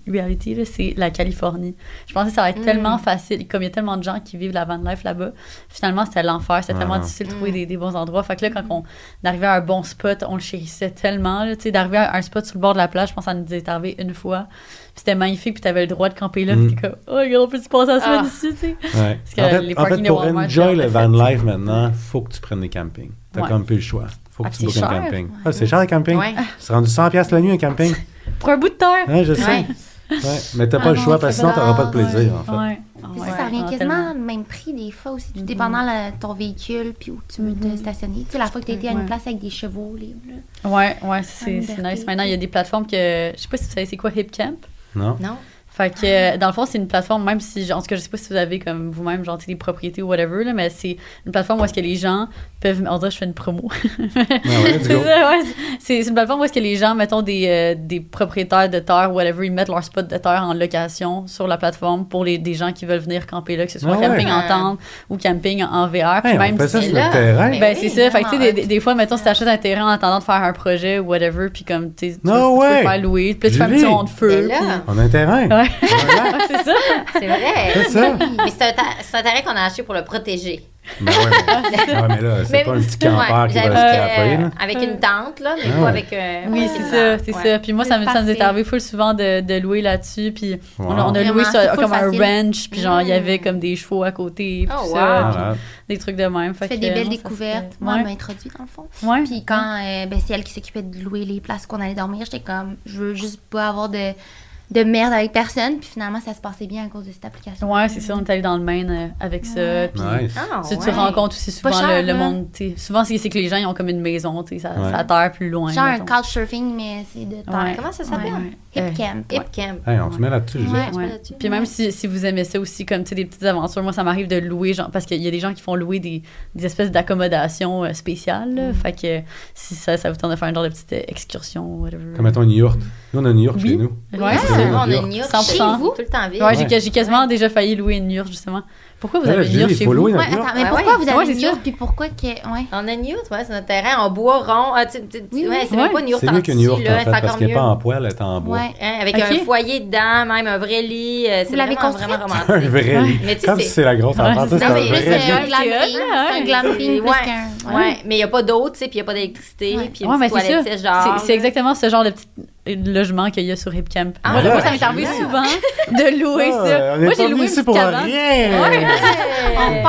reality, c'est la Californie. Je pensais que ça allait être Mm. tellement facile, comme il y a tellement de gens qui vivent la van life là-bas. Finalement, c'était l'enfer, c'était Ah tellement non. difficile de Mm. trouver des, des bons endroits. Fait que là, quand on arrivait à un bon spot, on le chérissait tellement, tu sais, d'arriver à un spot sur le bord de la plage, je pense que ça nous est arrivé une fois. Puis c'était magnifique, puis t'avais le droit de camper là, Mm. puis t'es comme, oh, regarde, on peut se passer la semaine Ah. ici, tu sais. Ouais. que en fait, les en fait, parkings de pour Walmart, enjoy le l'a van life maintenant, faut que tu prennes des campings. T'as Ouais. comme plus le choix. Faut que Ah, tu bookes un camping. Ah, c'est cher le camping? Ouais. C'est rendu 100$ piastres la nuit un camping? [LAUGHS] Pour un bout de terre! Ouais, je sais. Ouais. Ouais. Mais t'as Ah pas le non, choix parce que sinon, t'auras pas de Ouais. plaisir, en fait. Ouais. Ah Puis ouais. ça, ça revient Ah, quasiment le même prix des fois aussi, tout dépendant de ton véhicule puis où tu veux te stationner. Tu sais, la fois que tu été à une place avec des chevaux libres. là. Ouais, ouais, c'est nice. Maintenant, il y a des plateformes que. Je sais pas si vous savez c'est quoi HipCamp? Non? Non? Fait que, euh, dans le fond, c'est une plateforme, même si, genre, en tout cas, je sais pas si vous avez comme vous-même, genre, des propriétés ou whatever, là, mais c'est une plateforme où est-ce que les gens peuvent. On dirait que je fais une promo. Ah [LAUGHS] ouais, C'est go. ça, ouais. C'est c'est une plateforme où est-ce que les gens, mettons, des, euh, des propriétaires de terre, whatever, ils mettent leur spot de terre en location sur la plateforme pour les, des gens qui veulent venir camper là, que ce soit Ah ouais. camping en Ah. tente ou camping en VR. Puis Hey, on même ça si- sur là, le terrain. mais- Ben, oui, c'est ça. Fait que, tu sais, des, fois, mettons, si t'achètes un terrain en attendant de faire un projet ou whatever, puis comme, tu sais, tu, No tu peux faire louer, puis tu fais un petit rond de feu. On a un terrain. Ouais. Voilà. Ouais, c'est ça. c'est vrai. C'est ça. Mais c'est un, ta- un terrain qu'on a acheté pour le protéger. Ben ouais, mais, [LAUGHS] ouais, mais là, c'est Mais- pas un petit Ouais, campeur qui va scraper, là. euh, Avec une tente, là, mais Ah pas ouais. avec. euh, Oui, avec c'est une ça, tente, c'est ouais. ça. Puis moi, ça, me- ça nous est Parfait. arrivé full souvent de, de louer là-dessus. Puis on, a- on a Wow. loué c'est full comme un facile. ranch. Puis genre, il y avait Mm. comme des chevaux à côté. Puis Oh, ça, puis des trucs de même. Tu Fait fais que, des non, belles ça se découvertes. fait. Moi, elle Ouais. m'a introduit dans le fond. Ouais. Puis quand euh, ben, c'est elle qui s'occupait de louer les places qu'on allait dormir, j'étais comme, je veux juste pas avoir de, de merde avec personne. Puis finalement, ça se passait bien à cause de cette application. Ouais, c'est ça. On est allé dans le Maine euh, avec ça. Puis Nice. Ah, tu, tu ouais. rencontres aussi souvent cher, le, le là. monde. Souvent, c'est c'est que les gens ils ont comme une maison. tu sais, Ça, Ouais. ça terre plus loin. Genre un mettons. couchsurfing, mais c'est de terre. Ouais. Comment ça s'appelle? Ouais. Hip camp. Hip Camp. Hey, on se met là-dessus? Puis même si, si vous aimez ça aussi, comme tu sais, des petites aventures, moi ça m'arrive de louer, genre, parce qu'il y a des gens qui font louer des, des espèces d'accommodations euh, spéciales. là. Fait que si ça, ça vous tente de faire un genre de petite euh, excursion, whatever. Comme mettons une yourte. Nous, on a une yourte chez nous. Ah, on a une 100%. chez vous, tout le temps vide. Ouais, j'ai- Ouais. j'ai quasiment déjà failli louer une yurte, justement. Pourquoi vous Ouais, avez une yurte chez vous? attends, mais Ouais, pourquoi ouais. vous avez Ouais, une yourte, puis pourquoi que... Ouais? On a une ouais, c'est notre terrain en bois rond. Ah, tu- tu- tu- Oui, c'est même pas une C'est en mieux qu'une en c'est fait, parce qu'elle n'est pas en poêle, elle est en bois. Hein, avec un foyer dedans, même un vrai lit. euh, C'est Vous l'avez vraiment, construite? vraiment Un romantique. vrai lit. Mais tu sais, Comme c'est- si c'est la grosse enfance, c'est un vrai lit. c'est un Ouais, glamping. un ouais. mais il n'y a pas d'eau, tu sais, puis il n'y a pas d'électricité, puis une petite toilette dehors. C'est- exactement ce genre de petit logement qu'il y a sur HipCamp. Ah, moi, ouais. moi, ça m'est arrivé souvent de louer Ah, ça. on Moi, j'ai loué ici pour cabane. rien. Ouais. On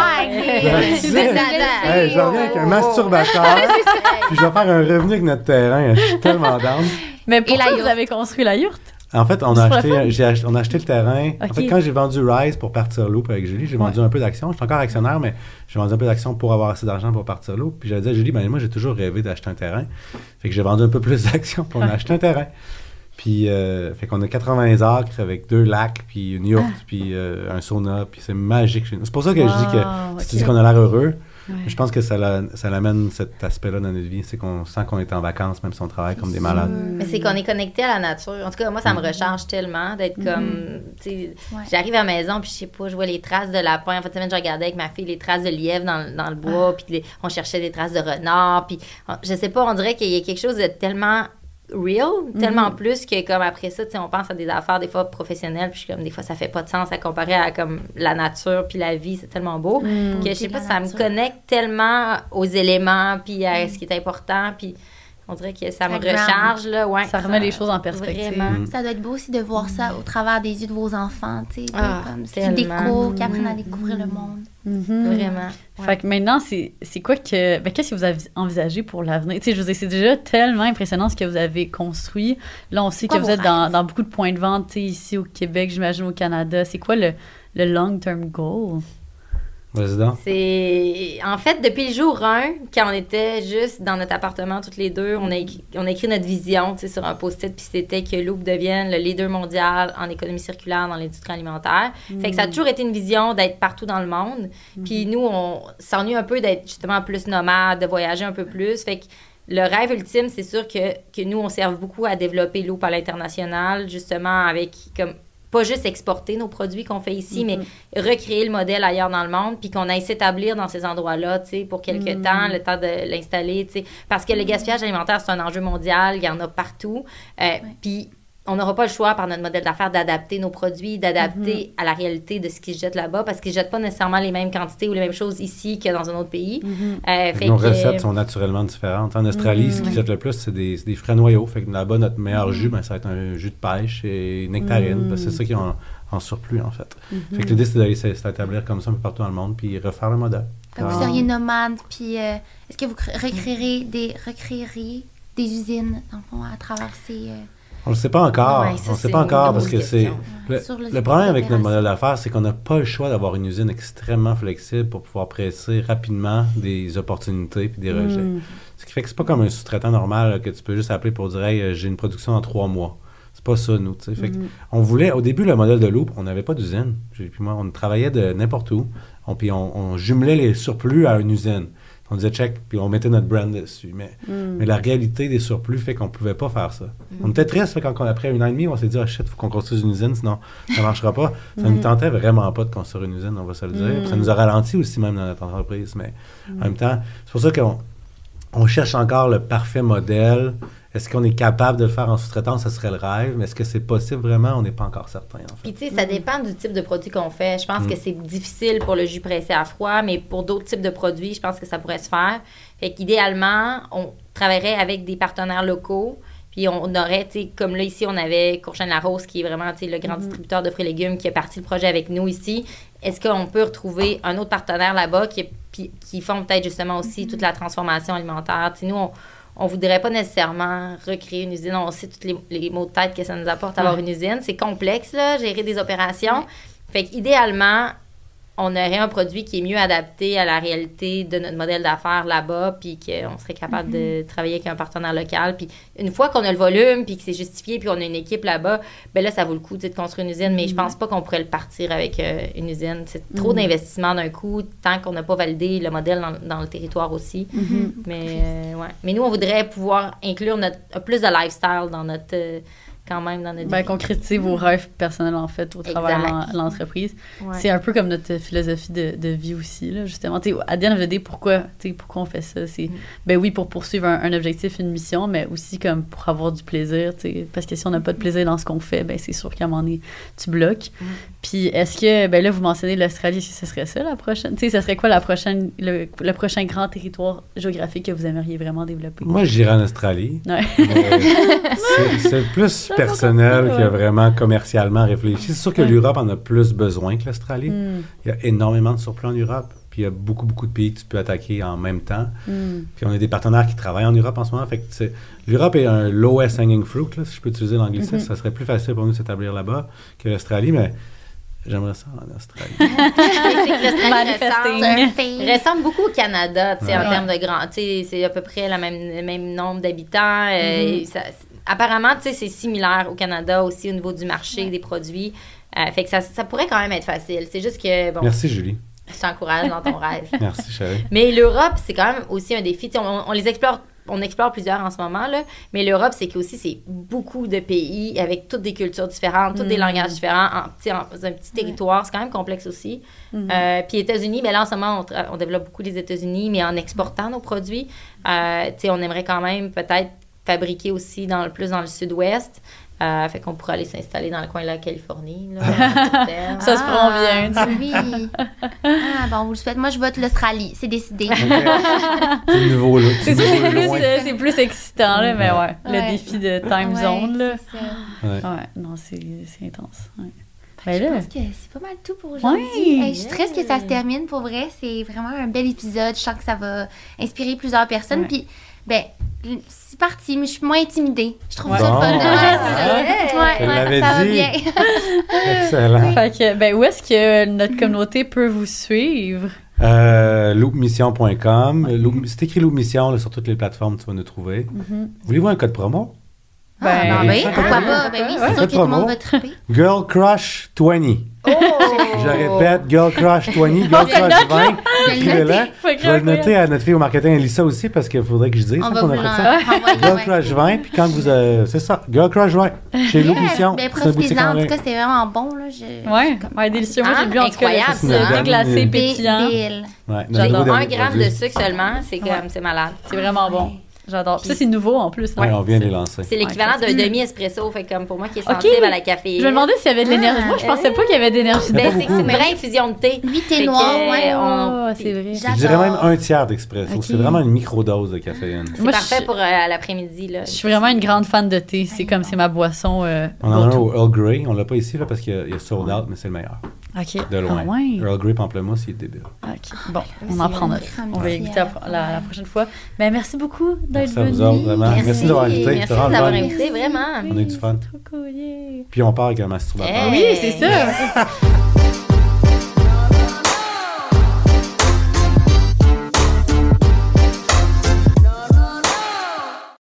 Hey, je reviens avec un masturbateur, puis je vais faire un revenu avec notre terrain. Je suis tellement down. Mais pourquoi la vous avez construit la yourte? En fait, on a, pour acheté, fun? j'ai ach- on a acheté le terrain. En fait, quand j'ai vendu Rise pour partir loop avec Julie, j'ai vendu un peu d'actions. Je suis encore actionnaire, mais j'ai vendu un peu d'actions pour avoir assez d'argent pour partir loop. Puis j'avais dit à Julie, ben, moi, j'ai toujours rêvé d'acheter un terrain. Fait que j'ai vendu un peu plus [LAUGHS] d'actions, puis on a acheté un terrain. Puis, euh, fait qu'on a 80 acres avec deux lacs, puis une yourte, puis euh, un sauna, puis c'est magique chez nous. C'est pour ça que je dis que si tu dis qu'on a l'air heureux, Ouais. je pense que ça, la- ça l'amène cet aspect-là dans notre vie. C'est qu'on sent qu'on est en vacances, même si on travaille comme des malades. Mais c'est qu'on est connecté à la nature. En tout cas, moi, ça me recharge tellement d'être comme. tu sais, Ouais. J'arrive à la maison, puis je sais pas, je vois les traces de lapin. En fait, semaine, je regardais avec ma fille les traces de lièvre dans, dans le bois, puis les- on cherchait des traces de renard. Puis on- je sais pas, on dirait qu'il y a quelque chose de tellement real, tellement plus que comme après ça, tu sais, on pense à des affaires des fois professionnelles, puis je suis comme des fois ça fait pas de sens à comparer à comme la nature puis la vie, c'est tellement beau que je sais pas, ça me connecte tellement aux éléments puis à ce qui est important puis on dirait que ça me Ça recharge, là. Ouais, Ça remet les choses en perspective. Vraiment. Mm. Ça doit être beau aussi de voir ça au travers des yeux de vos enfants, tu sais, Ah, comme qu'ils découvrent, qu'ils apprennent à découvrir le monde. Mhm. Vraiment. Ouais. Fait que maintenant, c'est c'est quoi que. Ben, qu'est-ce que vous avez envisagé pour l'avenir? Tu sais, je dire, c'est déjà tellement impressionnant ce que vous avez construit. Là, on sait Quoi que vous êtes dans, dans beaucoup de points de vente, tu sais, ici au Québec, j'imagine au Canada. C'est quoi le, le long-term goal? C'est en fait depuis le jour 1, quand on était juste dans notre appartement toutes les deux, on a écrit, on a écrit notre vision sur un post-it puis c'était que Loop devienne le leader mondial en économie circulaire dans l'industrie alimentaire. Fait que ça a toujours été une vision d'être partout dans le monde. Puis nous on s'ennuie un peu d'être justement plus nomade, de voyager un peu plus. Fait que le rêve ultime, c'est sûr que, que nous, on serve beaucoup à développer Loop à l'international, justement avec comme pas juste exporter nos produits qu'on fait ici, mais recréer le modèle ailleurs dans le monde, puis qu'on aille s'établir dans ces endroits-là, tu sais, pour quelques temps, le temps de l'installer, tu sais. Parce que le gaspillage alimentaire, c'est un enjeu mondial, il y en a partout. Euh, Puis on n'aura pas le choix par notre modèle d'affaires d'adapter nos produits, d'adapter à la réalité de ce qui se jette là-bas, parce qu'ils ne jettent pas nécessairement les mêmes quantités ou les mêmes choses ici que dans un autre pays. Euh, fait Nos que- recettes sont naturellement différentes. En Australie, ce qui jette le plus, c'est des, des frais noyaux. Fait que là-bas, notre meilleur jus, ben, ça va être un jus de pêche et nectarine. parce que c'est ça qui est en, en surplus, en fait. Fait que l'idée, c'est d'aller s'établir comme ça un peu partout dans le monde, puis refaire le modèle. Vous seriez nomade, puis euh, est-ce que vous cr- recréeriez des, recréeriez des usines, dans le fond, à travers ces... euh, On ne le sait pas encore. Ouais, on ne sait pas encore parce que c'est. Le, Sur le- le problème avec notre modèle d'affaires, c'est qu'on n'a pas le choix d'avoir une usine extrêmement flexible pour pouvoir presser rapidement des opportunités puis des rejets. Ce qui fait que c'est pas comme un sous-traitant normal là, que tu peux juste appeler pour dire Hey, euh, j'ai une production dans trois mois. C'est pas ça, nous. Fait que On voulait, au début, le modèle de Loop, on n'avait pas d'usine. Puis moi, on travaillait de n'importe où. On, puis on, on jumelait les surplus à une usine. On disait check, puis on mettait notre brand dessus. Mais, mais la réalité des surplus fait qu'on pouvait pas faire ça. On était triste fait, quand, on- après un an et demi, on s'est dit ah shit, faut qu'on construise une usine, sinon ça marchera pas. [LAUGHS] Ça ne nous tentait vraiment pas de construire une usine, on va se le dire. Puis Ça nous a ralenti aussi même dans notre entreprise. Mais en même temps, c'est pour ça qu'on on cherche encore le parfait modèle. Est-ce qu'on est capable de le faire en sous-traitance? Ce serait le rêve. Mais est-ce que c'est possible vraiment? On n'est pas encore certain, en fait. Puis, tu sais, ça dépend du type de produit qu'on fait. Je pense que c'est difficile pour le jus pressé à froid, mais pour d'autres types de produits, je pense que ça pourrait se faire. Fait qu'idéalement, on travaillerait avec des partenaires locaux. Puis on aurait, tu sais, comme là ici, on avait Courchaine Larose, qui est vraiment, tu sais, le grand distributeur de fruits et légumes qui a parti le projet avec nous ici. Est-ce qu'on peut retrouver un autre partenaire là-bas qui, puis- qui font peut-être justement aussi toute la transformation alimentaire? Tu sais, nous, on, on voudrait pas nécessairement recréer une usine. On sait tous les, les mots de tête que ça nous apporte d'avoir une usine. C'est complexe, là, gérer des opérations. Fait qu'idéalement, on aurait un produit qui est mieux adapté à la réalité de notre modèle d'affaires là-bas, puis qu'on serait capable de travailler avec un partenaire local. Puis une fois qu'on a le volume, puis que c'est justifié, puis on a une équipe là-bas, ben là, ça vaut le coup de construire une usine. Mais je pense pas qu'on pourrait le partir avec euh, une usine. C'est trop d'investissement d'un coup, tant qu'on n'a pas validé le modèle dans, dans le territoire aussi. Mais, euh, ouais. Mais nous, on voudrait pouvoir inclure notre, plus de lifestyle dans notre... euh, quand même dans notre Ben, vie. concrétiser vos rêves personnels, en fait, au travers de l'entreprise. Ouais. C'est un peu comme notre philosophie de, de vie aussi, là, justement. Tu sais, à the end of the day, pourquoi, tu sais, pourquoi on fait ça? C'est, ben oui, pour poursuivre un, un objectif, une mission, mais aussi comme pour avoir du plaisir. Parce que si on n'a pas de plaisir dans ce qu'on fait, ben c'est sûr qu'à un moment donné, tu bloques. Puis est-ce que, ben là, vous mentionnez l'Australie, que ce serait ça la prochaine? Tu sais, ce serait quoi la prochaine, le, le prochain grand territoire géographique que vous aimeriez vraiment développer? Moi, j'irais en Australie. Ouais. C'est- c'est plus [LAUGHS] personnel que vraiment commercialement réfléchi. C'est sûr que l'Europe en a plus besoin que l'Australie. Hmm. Il y a énormément de surplus en Europe. Puis il y a beaucoup, beaucoup de pays que tu peux attaquer en même temps. Hmm. Puis on a des partenaires qui travaillent en Europe en ce moment. Fait que c'est- l'Europe est un lowest hanging fruit, là, si je peux utiliser l'anglicisme. Ça serait plus facile pour nous de s'établir là-bas que l'Australie, mais j'aimerais ça en Australie. [LAUGHS] C'est que l'Australie Manifesting. ressemble, ressemble beaucoup au Canada, tu sais, en termes de grand. Tu sais, c'est à peu près la même, le même nombre d'habitants. euh, ça- apparemment, tu sais, c'est similaire au Canada aussi au niveau du marché des produits. Euh, fait que ça, ça pourrait quand même être facile. C'est juste que, bon, Merci, Julie. je t'encourage dans ton rêve. [LAUGHS] Merci, chérie. Mais l'Europe, c'est quand même aussi un défi. Tu sais, On, on les explore, on explore plusieurs en ce moment, là. Mais l'Europe, c'est qu'aussi, c'est beaucoup de pays avec toutes des cultures différentes, tous des langages différents, en, sais, en- un petit territoire. C'est quand même complexe aussi. Euh, puis États-Unis, mais là, en ce moment, on, développe beaucoup les États-Unis, mais en exportant nos produits. Euh, tu sais, on aimerait quand même peut-être fabriquer aussi dans le, plus dans le sud-ouest. Euh, fait qu'on pourrait aller s'installer dans le coin de la Californie. Là. [LAUGHS] Ça se prend bien, tu sais. Oui. Ah, bon, on vous le souhaite. Moi, je vote l'Australie. C'est décidé. C'est le nouveau, là. C'est plus, loin. c'est plus excitant, là, mais ouais. Le défi de time Ouais, zone, là. ça. Ouais. Ouais, non, c'est c'est intense. Ouais. Je Ben là, pense que c'est pas mal tout pour aujourd'hui. Ouais. Hey, je suis triste que ça se termine. Pour vrai, c'est vraiment un bel épisode. Je sens que ça va inspirer plusieurs personnes. Ouais. Puis, ben, c'est parti, mais je suis moins intimidée. Je trouve Bon. ça le fun. Ouais. Ouais, ouais, l'avais ça va dit. bien. [LAUGHS] Excellent. fait que, ben, où est-ce que notre communauté peut vous suivre? Euh, loopmission.com. Loop- C'est écrit Loop Mission là, sur toutes les plateformes, tu vas nous trouver. Voulez-vous un code promo? Ah, Ben, ben oui, pourquoi pas? Ben oui, Ouais, c'est sûr que tout le monde promo. va triper. Girl Crush 20. Oh! Je répète, Girl Crush 20, Girl Crush 20. Je vais le Écrivez-le. noter. Je vais le noter à notre fille au marketing, Elissa aussi, parce qu'il faudrait que je dise hein, qu'on a fait ça. l'envoyer. Girl. Crush 20, puis quand vous. euh, c'est ça, Girl Crush 20. Chez Loop Mission. C'est boutique profitez-en. en tout cas, c'était vraiment bon. Là. Je... Ouais, ouais, délicieux. Moi, Ah, j'ai bu en tout cas le sucre glacé pétillant. Ouais, J'adore un gramme de sucre seulement, c'est comme, c'est malade. C'est vraiment bon. J'adore. Puis ça, c'est nouveau en plus. hein. Ouais, on vient de les lancer. C'est l'équivalent Ouais, d'un demi-espresso, fait comme pour moi qui est sensible à la caféine. Je me demandais s'il y avait de l'énergie. Moi, je pensais pas qu'il y avait d'énergie Mais Ben, c'est que c'est une vraie infusion de thé. T'es que, noir, ouais. on- Oh, c'est vrai. Je dirais même un tiers d'expresso. Ok. C'est vraiment une microdose de caféine. C'est Moi, parfait je- pour euh, l'après-midi. là. Je suis vraiment une grande fan de thé. C'est comme c'est ma boisson. euh, On en a un au Earl Grey. On l'a pas ici là, parce qu'il y a- il y a sold out, mais c'est le meilleur. Ok. De loin. Ah ouais. Earl Grey Pamplemousse, il est débile. Ok. Bon, on c'est en prend petit On va y goûter la, la- la prochaine fois. Ben, merci beaucoup d'être Merci à venu. vous autres, vraiment. Merci, Merci. d'avoir invité. Merci vraiment fun. invité, vraiment. On a eu du fun. Trop cool, yeah. Puis on part avec un masturbateur. Hey. Oui, c'est ça. [LAUGHS]